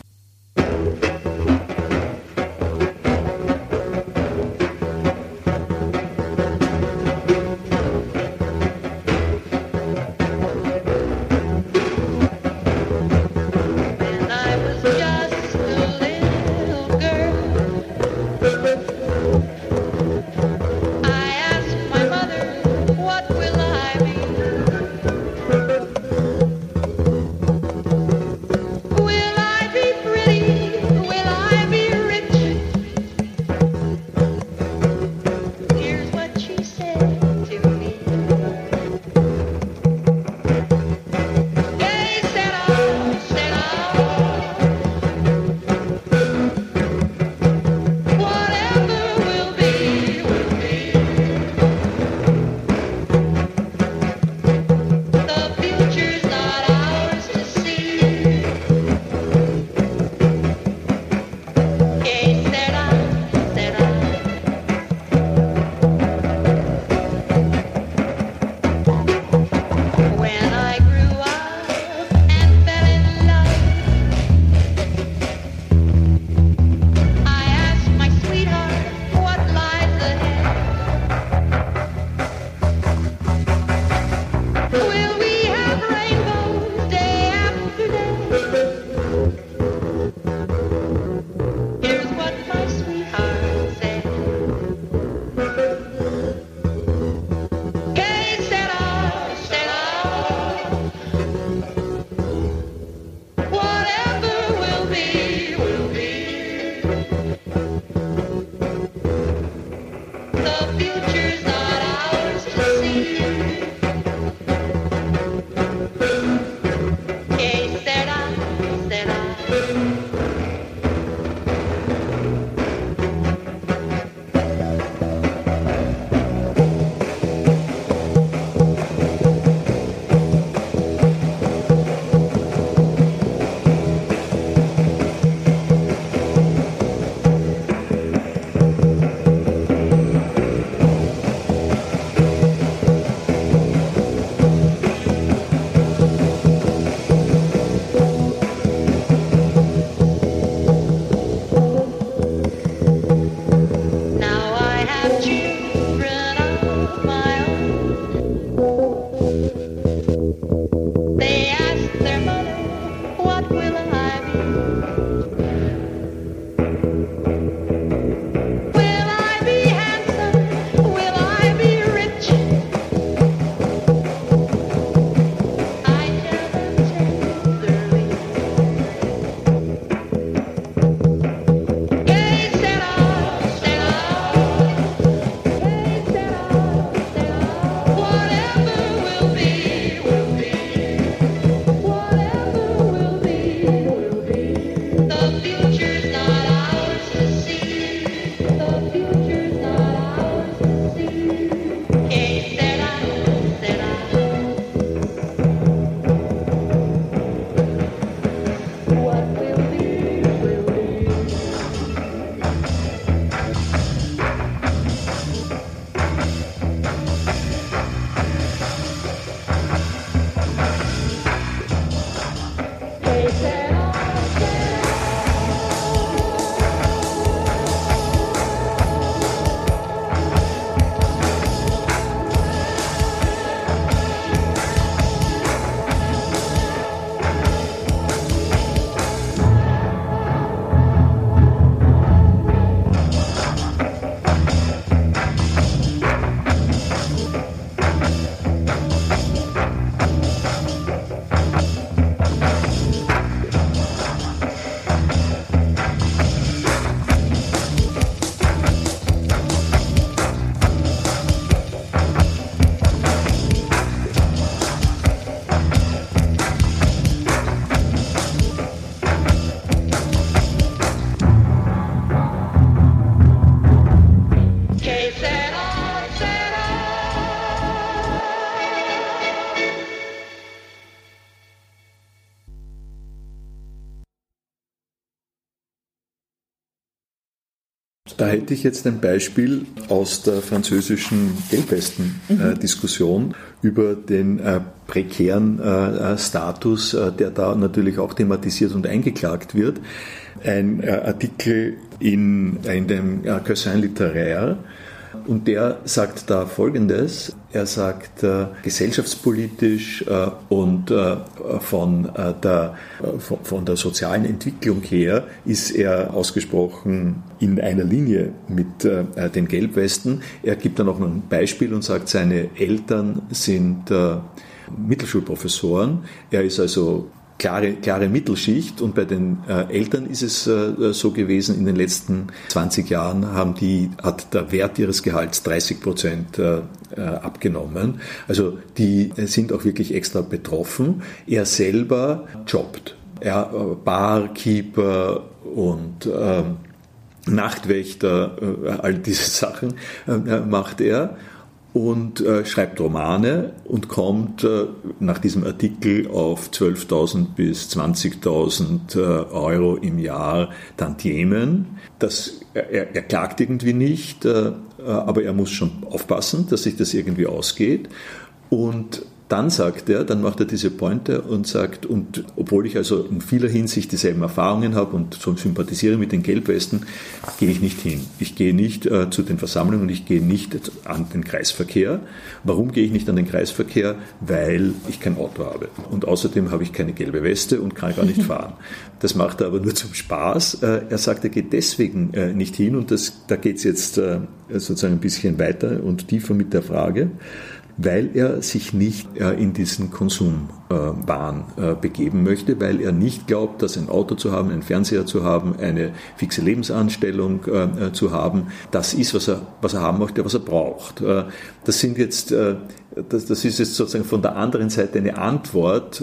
Da hätte ich jetzt ein Beispiel aus der französischen Gelbwesten-Diskussion mhm. über den äh, prekären äh, Status, äh, der da natürlich auch thematisiert und eingeklagt wird. Ein Artikel in, in dem äh, Cousin Littéraire, und der sagt da Folgendes. Er sagt, äh, gesellschaftspolitisch äh, und äh, von, äh, der, äh, von, von, der sozialen Entwicklung her ist er ausgesprochen in einer Linie mit äh, den Gelbwesten. Er gibt dann auch noch ein Beispiel und sagt, seine Eltern sind Mittelschulprofessoren. Er ist also klare, klare Mittelschicht und bei den äh, Eltern ist es äh, so gewesen, in den letzten 20 Jahren haben die, hat der Wert ihres Gehalts 30 Prozent äh, äh, abgenommen. Also die sind auch wirklich extra betroffen. Er selber jobbt. Er, äh, Barkeeper und ähm, Nachtwächter, äh, all diese Sachen macht er und äh, schreibt Romane und kommt äh, nach diesem Artikel auf 12.000 bis 20.000 äh, Euro im Jahr Tantiemen. Das, er, er klagt irgendwie nicht, äh, aber er muss schon aufpassen, dass sich das irgendwie ausgeht. Und dann sagt er, dann macht er diese Pointe und sagt, und obwohl ich also in vieler Hinsicht dieselben Erfahrungen habe und so sympathisiere mit den Gelbwesten, gehe ich nicht hin. Ich gehe nicht äh, zu den Versammlungen und ich gehe nicht an den Kreisverkehr. Warum gehe ich nicht an den Kreisverkehr? Weil ich kein Auto habe. Und außerdem habe ich keine gelbe Weste und kann gar nicht fahren. Das macht er aber nur zum Spaß. Äh, er sagt, er geht deswegen äh, nicht hin und das, da geht es jetzt äh, sozusagen ein bisschen weiter und tiefer mit der Frage weil er sich nicht äh, in diesen Konsumwahn äh, begeben möchte, weil er nicht glaubt, dass ein Auto zu haben, einen Fernseher zu haben, eine fixe Lebensanstellung äh, zu haben, das ist, was er, was er haben möchte, was er braucht. Das sind jetzt, das, das ist jetzt sozusagen von der anderen Seite eine Antwort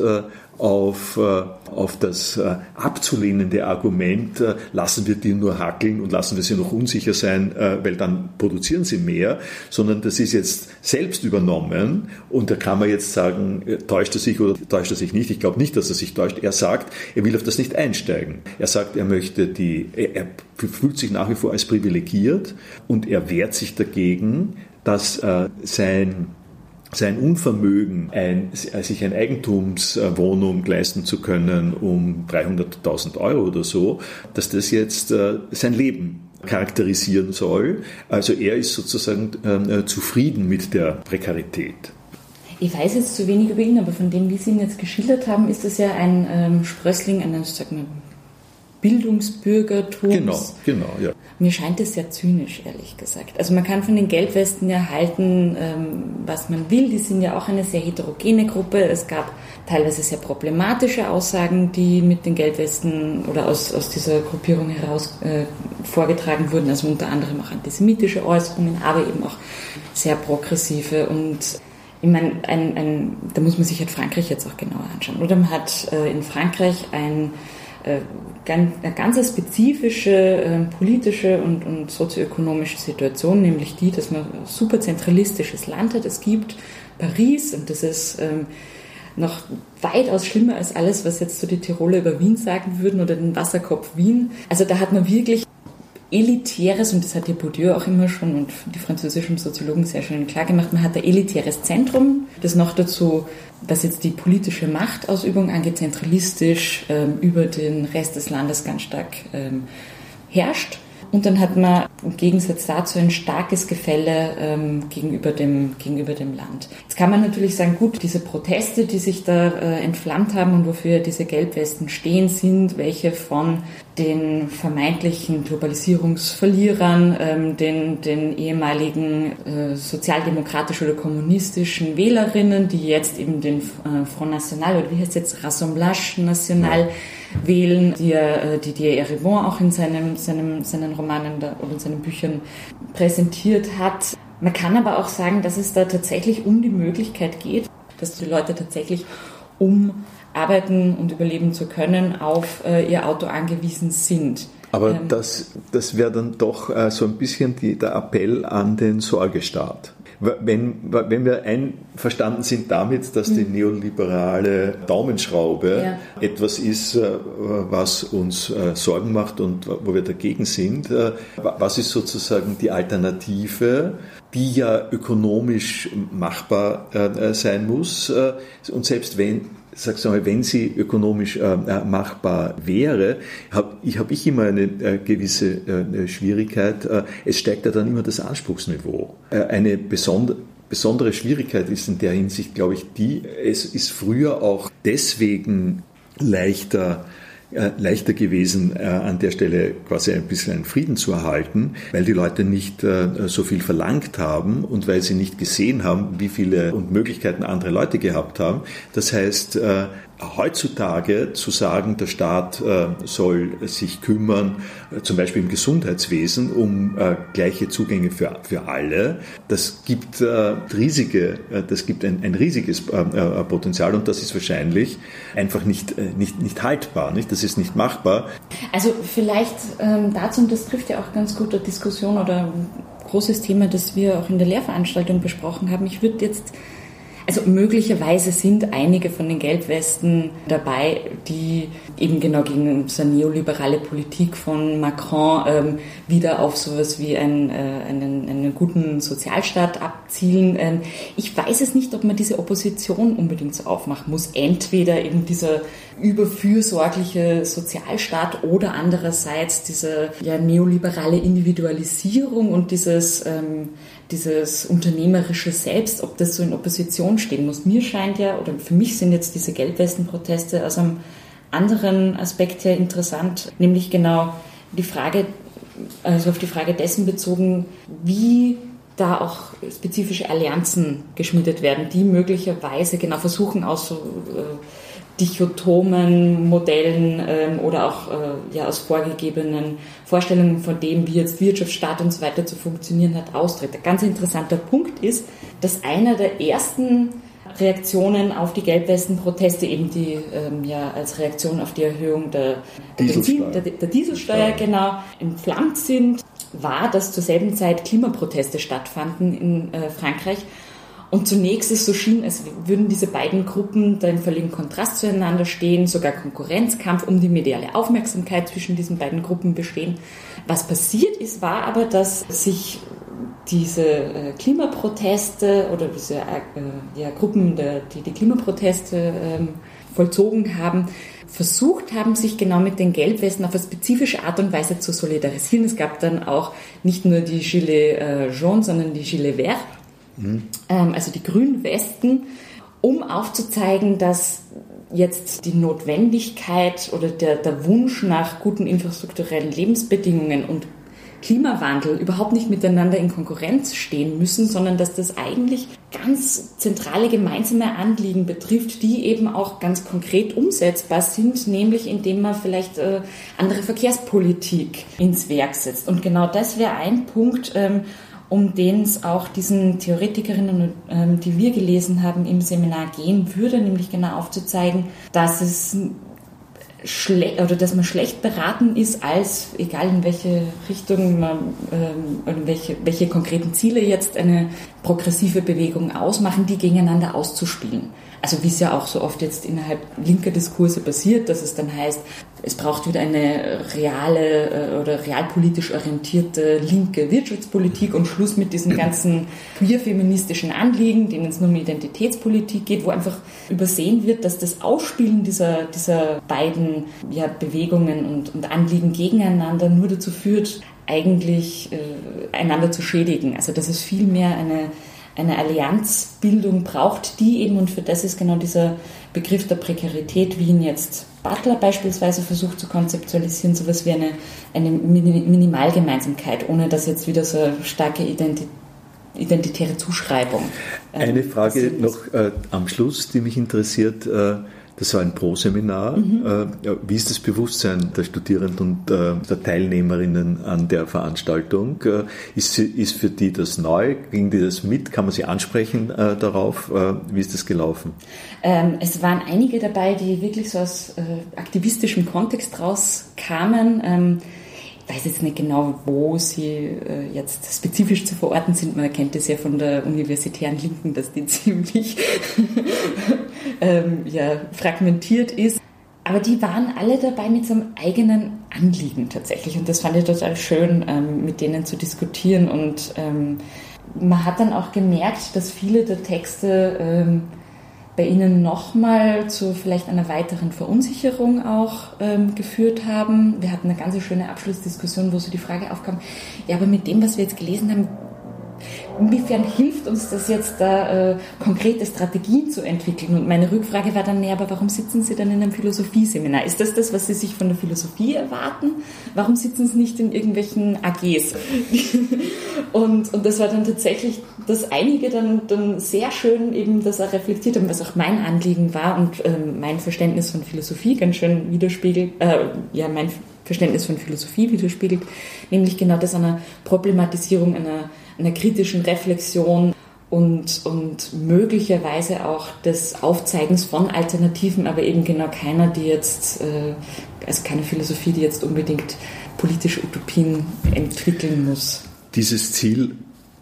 auf, äh, auf das äh, abzulehnende Argument, äh, lassen wir die nur hackeln und lassen wir sie noch unsicher sein, weil dann produzieren sie mehr, sondern das ist jetzt selbst übernommen und da kann man jetzt sagen, täuscht er sich oder täuscht er sich nicht. Ich glaube nicht, dass er sich täuscht. Er sagt, er will auf das nicht einsteigen. Er sagt, er möchte die, er fühlt sich nach wie vor als privilegiert und er wehrt sich dagegen, dass sein sein Unvermögen, ein, sich eine Eigentumswohnung leisten zu können um 300.000 Euro oder so, dass das jetzt äh, sein Leben charakterisieren soll. Also er ist sozusagen äh, zufrieden mit der Prekarität. Ich weiß jetzt zu wenig über ihn, aber von dem, wie Sie ihn jetzt geschildert haben, ist es ja ein ähm, Sprössling eines, sag mal, Bildungsbürgertums. Genau, genau, ja. Mir scheint es sehr zynisch, ehrlich gesagt. Also man kann von den Gelbwesten ja halten, ähm, was man will. Die sind ja auch eine sehr heterogene Gruppe. Es gab teilweise sehr problematische Aussagen, die mit den Gelbwesten oder aus, aus dieser Gruppierung heraus äh, vorgetragen wurden. Also unter anderem auch antisemitische Äußerungen, aber eben auch sehr progressive und ich meine, ein, ein, da muss man sich halt Frankreich jetzt auch genauer anschauen. Oder man hat äh, in Frankreich ein äh, eine ganz spezifische äh, politische und, und sozioökonomische Situation, nämlich die, dass man ein super zentralistisches Land hat. Es gibt Paris und das ist ähm, noch weitaus schlimmer als alles, was jetzt so die Tiroler über Wien sagen würden oder den Wasserkopf Wien. Also da hat man wirklich elitäres, und das hat ja Bourdieu auch immer schon und die französischen Soziologen sehr schön klar gemacht, man hat ein elitäres Zentrum, das noch dazu, was jetzt die politische Machtausübung angeht, zentralistisch ähm, über den Rest des Landes ganz stark ähm, herrscht. Und dann hat man im Gegensatz dazu ein starkes Gefälle ähm, gegenüber, dem, gegenüber dem Land. Jetzt kann man natürlich sagen, gut, diese Proteste, die sich da äh, entflammt haben und wofür diese Gelbwesten stehen, sind welche von den vermeintlichen Globalisierungsverlierern, ähm, den, den ehemaligen äh, sozialdemokratisch oder kommunistischen Wählerinnen, die jetzt eben den äh, Front National oder wie heißt es jetzt Rassemblage National ja wählen, die, äh, die Didier Eribon auch in seinem, seinem, seinen Romanen oder in seinen Büchern präsentiert hat. Man kann aber auch sagen, dass es da tatsächlich um die Möglichkeit geht, dass die Leute tatsächlich um arbeiten und überleben zu können, auf äh, ihr Auto angewiesen sind. Aber ähm, das, das wäre dann doch äh, so ein bisschen die, der Appell an den Sorgestaat. Wenn, wenn wir einverstanden sind damit, dass die mhm. neoliberale Daumenschraube ja. etwas ist, äh, was uns äh, Sorgen macht und wo wir dagegen sind, äh, was ist sozusagen die Alternative, die ja ökonomisch machbar sein muss? Und selbst wenn sagst mal, wenn sie ökonomisch äh, äh, machbar wäre, habe ich, hab ich immer eine äh, gewisse äh, Schwierigkeit. Äh, es steigt ja dann immer das Anspruchsniveau. Äh, eine besondere besondere Schwierigkeit ist in der Hinsicht, glaube ich, die, es ist früher auch deswegen leichter äh, leichter gewesen, äh, an der Stelle quasi ein bisschen einen Frieden zu erhalten, weil die Leute nicht äh, so viel verlangt haben und weil sie nicht gesehen haben, wie viele und Möglichkeiten andere Leute gehabt haben. Das heißt, heutzutage zu sagen, der Staat äh, soll sich kümmern, äh, zum Beispiel im Gesundheitswesen, um äh, gleiche Zugänge für, für alle, das gibt riesige, das gibt ein, ein riesiges Potenzial und das ist wahrscheinlich einfach nicht, nicht, nicht haltbar, nicht? Das ist nicht machbar. Also vielleicht ähm, dazu, und das trifft ja auch ganz gut eine Diskussion oder ein großes Thema, das wir auch in der Lehrveranstaltung besprochen haben. Ich würde jetzt also möglicherweise sind einige von den Gelbwesten dabei, die eben genau gegen eine neoliberale Politik von Macron ähm, wieder auf sowas wie ein, äh, einen, einen guten Sozialstaat abzielen. Ähm, ich weiß es nicht, ob man diese Opposition unbedingt so aufmachen muss. Entweder eben dieser überfürsorgliche Sozialstaat oder andererseits diese ja, neoliberale Individualisierung und dieses ähm, dieses unternehmerische Selbst, ob das so in Opposition stehen muss. Mir scheint ja, oder für mich sind jetzt diese Gelbwestenproteste aus einem anderen Aspekt her interessant, nämlich genau die Frage, also auf die Frage dessen bezogen, wie da auch spezifische Allianzen geschmiedet werden, die möglicherweise genau versuchen, aus so äh, dichotomen Modellen ähm, oder auch äh, ja, aus vorgegebenen Vorstellungen von dem, wie jetzt Wirtschaftsstaat und so weiter zu funktionieren hat, austritt. Ein ganz interessanter Punkt ist, dass einer der ersten Reaktionen auf die Gelbwesten-Proteste eben die ähm, ja als Reaktion auf die Erhöhung der, der, Benzin, der, der Dieselsteuer. genau entflammt sind, war, dass zur selben Zeit Klimaproteste stattfanden in äh, Frankreich und zunächst ist so schien, als würden diese beiden Gruppen da im völligen Kontrast zueinander stehen, sogar Konkurrenzkampf um die mediale Aufmerksamkeit zwischen diesen beiden Gruppen bestehen. Was passiert ist, war aber, dass sich diese äh, Klimaproteste oder diese äh, ja, Gruppen, die die Klimaproteste ähm, vollzogen haben, versucht haben, sich genau mit den Gelbwesten auf eine spezifische Art und Weise zu solidarisieren. Es gab dann auch nicht nur die Gilets äh, jaunes, sondern die Gilets verts, mhm. also die grünen Westen, um aufzuzeigen, dass jetzt die Notwendigkeit oder der, der Wunsch nach guten infrastrukturellen Lebensbedingungen und Klimawandel überhaupt nicht miteinander in Konkurrenz stehen müssen, sondern dass das eigentlich ganz zentrale gemeinsame Anliegen betrifft, die eben auch ganz konkret umsetzbar sind, nämlich indem man vielleicht äh, andere Verkehrspolitik ins Werk setzt. Und genau das wäre ein Punkt, ähm, um den es auch diesen Theoretikerinnen, ähm, die wir gelesen haben, im Seminar gehen würde, nämlich genau aufzuzeigen, dass es schlecht oder dass man schlecht beraten ist, als egal in welche Richtung man ähm, welche, welche konkreten Ziele jetzt eine progressive Bewegung ausmachen, die gegeneinander auszuspielen. Also wie es ja auch so oft jetzt innerhalb linker Diskurse passiert, dass es dann heißt, es braucht wieder eine reale äh, oder realpolitisch orientierte linke Wirtschaftspolitik und Schluss mit diesen ganzen queer-feministischen Anliegen, denen es nur um Identitätspolitik geht, wo einfach übersehen wird, dass das Ausspielen dieser, dieser beiden ja, Bewegungen und, und Anliegen gegeneinander nur dazu führt, eigentlich äh, einander zu schädigen. Also dass es vielmehr eine eine Allianzbildung braucht, die eben, und für das ist genau dieser Begriff der Prekarität, wie ihn jetzt Butler beispielsweise versucht zu konzeptualisieren, sowas wie eine, eine Minimalgemeinsamkeit, ohne dass jetzt wieder so starke Identität identitäre Zuschreibung. Ähm, eine Frage noch äh, am Schluss, die mich interessiert. Äh, das war ein Pro-Seminar. Mhm. Wie ist das Bewusstsein der Studierenden und äh, der Teilnehmerinnen an der Veranstaltung? Äh, ist, ist für die das neu? Ging die das mit? Kann man sie ansprechen darauf? Wie ist das gelaufen? Ähm, es waren einige dabei, die wirklich so aus aktivistischem Kontext rauskamen. Weiß jetzt nicht genau, wo sie äh, jetzt spezifisch zu verorten sind. Man kennt es ja von der universitären Linken, dass die ziemlich ähm, ja, fragmentiert ist. Aber die waren alle dabei mit so einem eigenen Anliegen tatsächlich. Und das fand ich total schön, ähm, mit denen zu diskutieren. Und ähm, man hat dann auch gemerkt, dass viele der Texte ähm, bei Ihnen nochmal zu vielleicht einer weiteren Verunsicherung auch ähm, geführt haben. Wir hatten eine ganz schöne Abschlussdiskussion, wo so die Frage aufkam, ja, aber mit dem, was wir jetzt gelesen haben, Inwiefern hilft uns das jetzt, da äh, konkrete Strategien zu entwickeln? Und meine Rückfrage war dann, nee, aber warum sitzen Sie dann in einem Philosophieseminar? Ist das das, was Sie sich von der Philosophie erwarten? Warum sitzen Sie nicht in irgendwelchen AGs? und, und das war dann tatsächlich, dass einige dann, dann sehr schön eben das auch reflektiert haben, was auch mein Anliegen war und ähm, mein Verständnis von Philosophie ganz schön widerspiegelt, äh, ja, mein Verständnis von Philosophie widerspiegelt, nämlich genau das einer Problematisierung einer einer kritischen Reflexion und, und möglicherweise auch des Aufzeigens von Alternativen, aber eben genau keiner, die jetzt, äh, also keine Philosophie, die jetzt unbedingt politische Utopien entwickeln muss. Dieses Ziel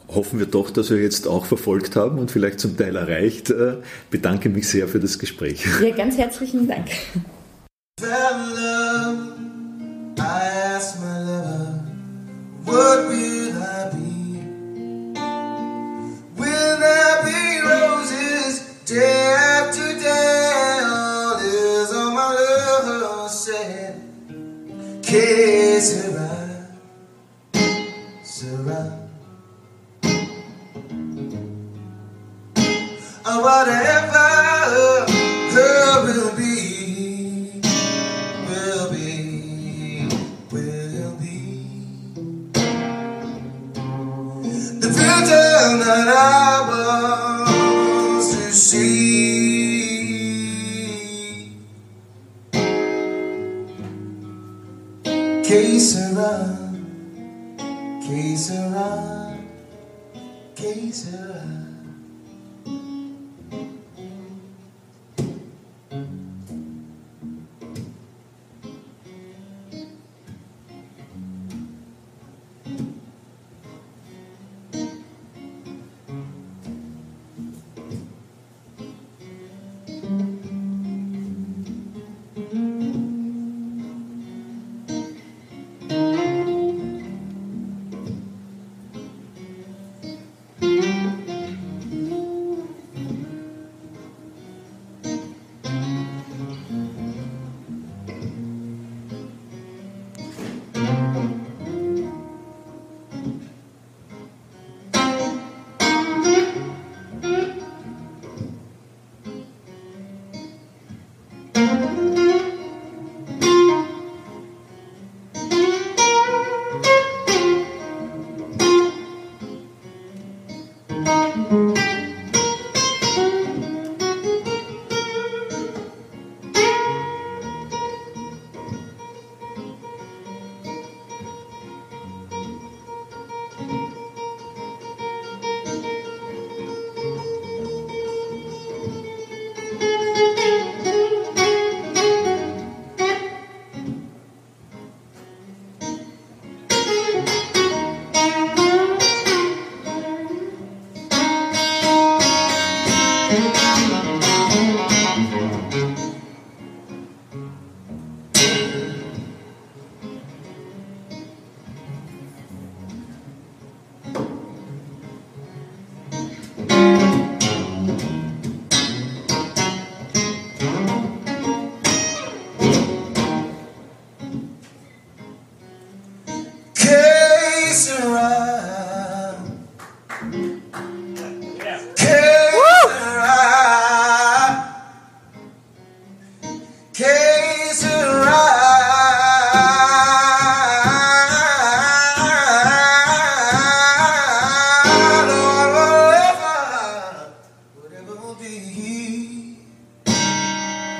hoffen wir doch, dass wir jetzt auch verfolgt haben und vielleicht zum Teil erreicht. Äh, bedanke mich sehr für das Gespräch. Ja, ganz herzlichen Dank. What will I be? Will there be roses day after day? Is all my love sera. Whatever her will be, future that I Que será? Que?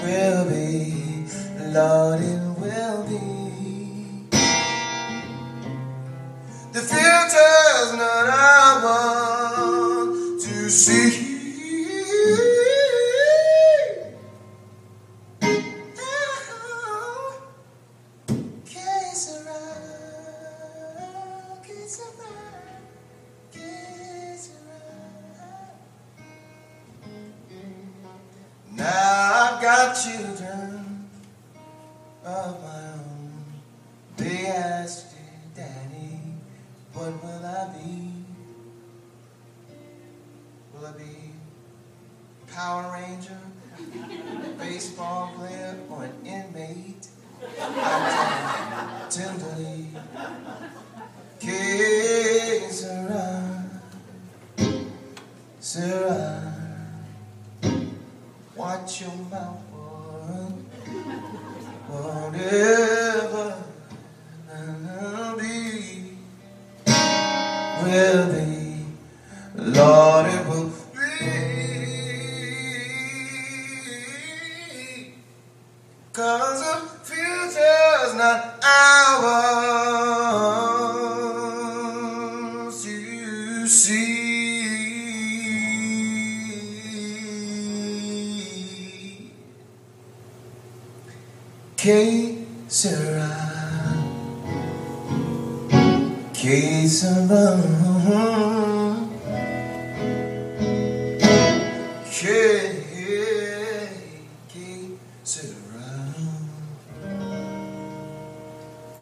will be, Lord, it will be. The future's not our want to see.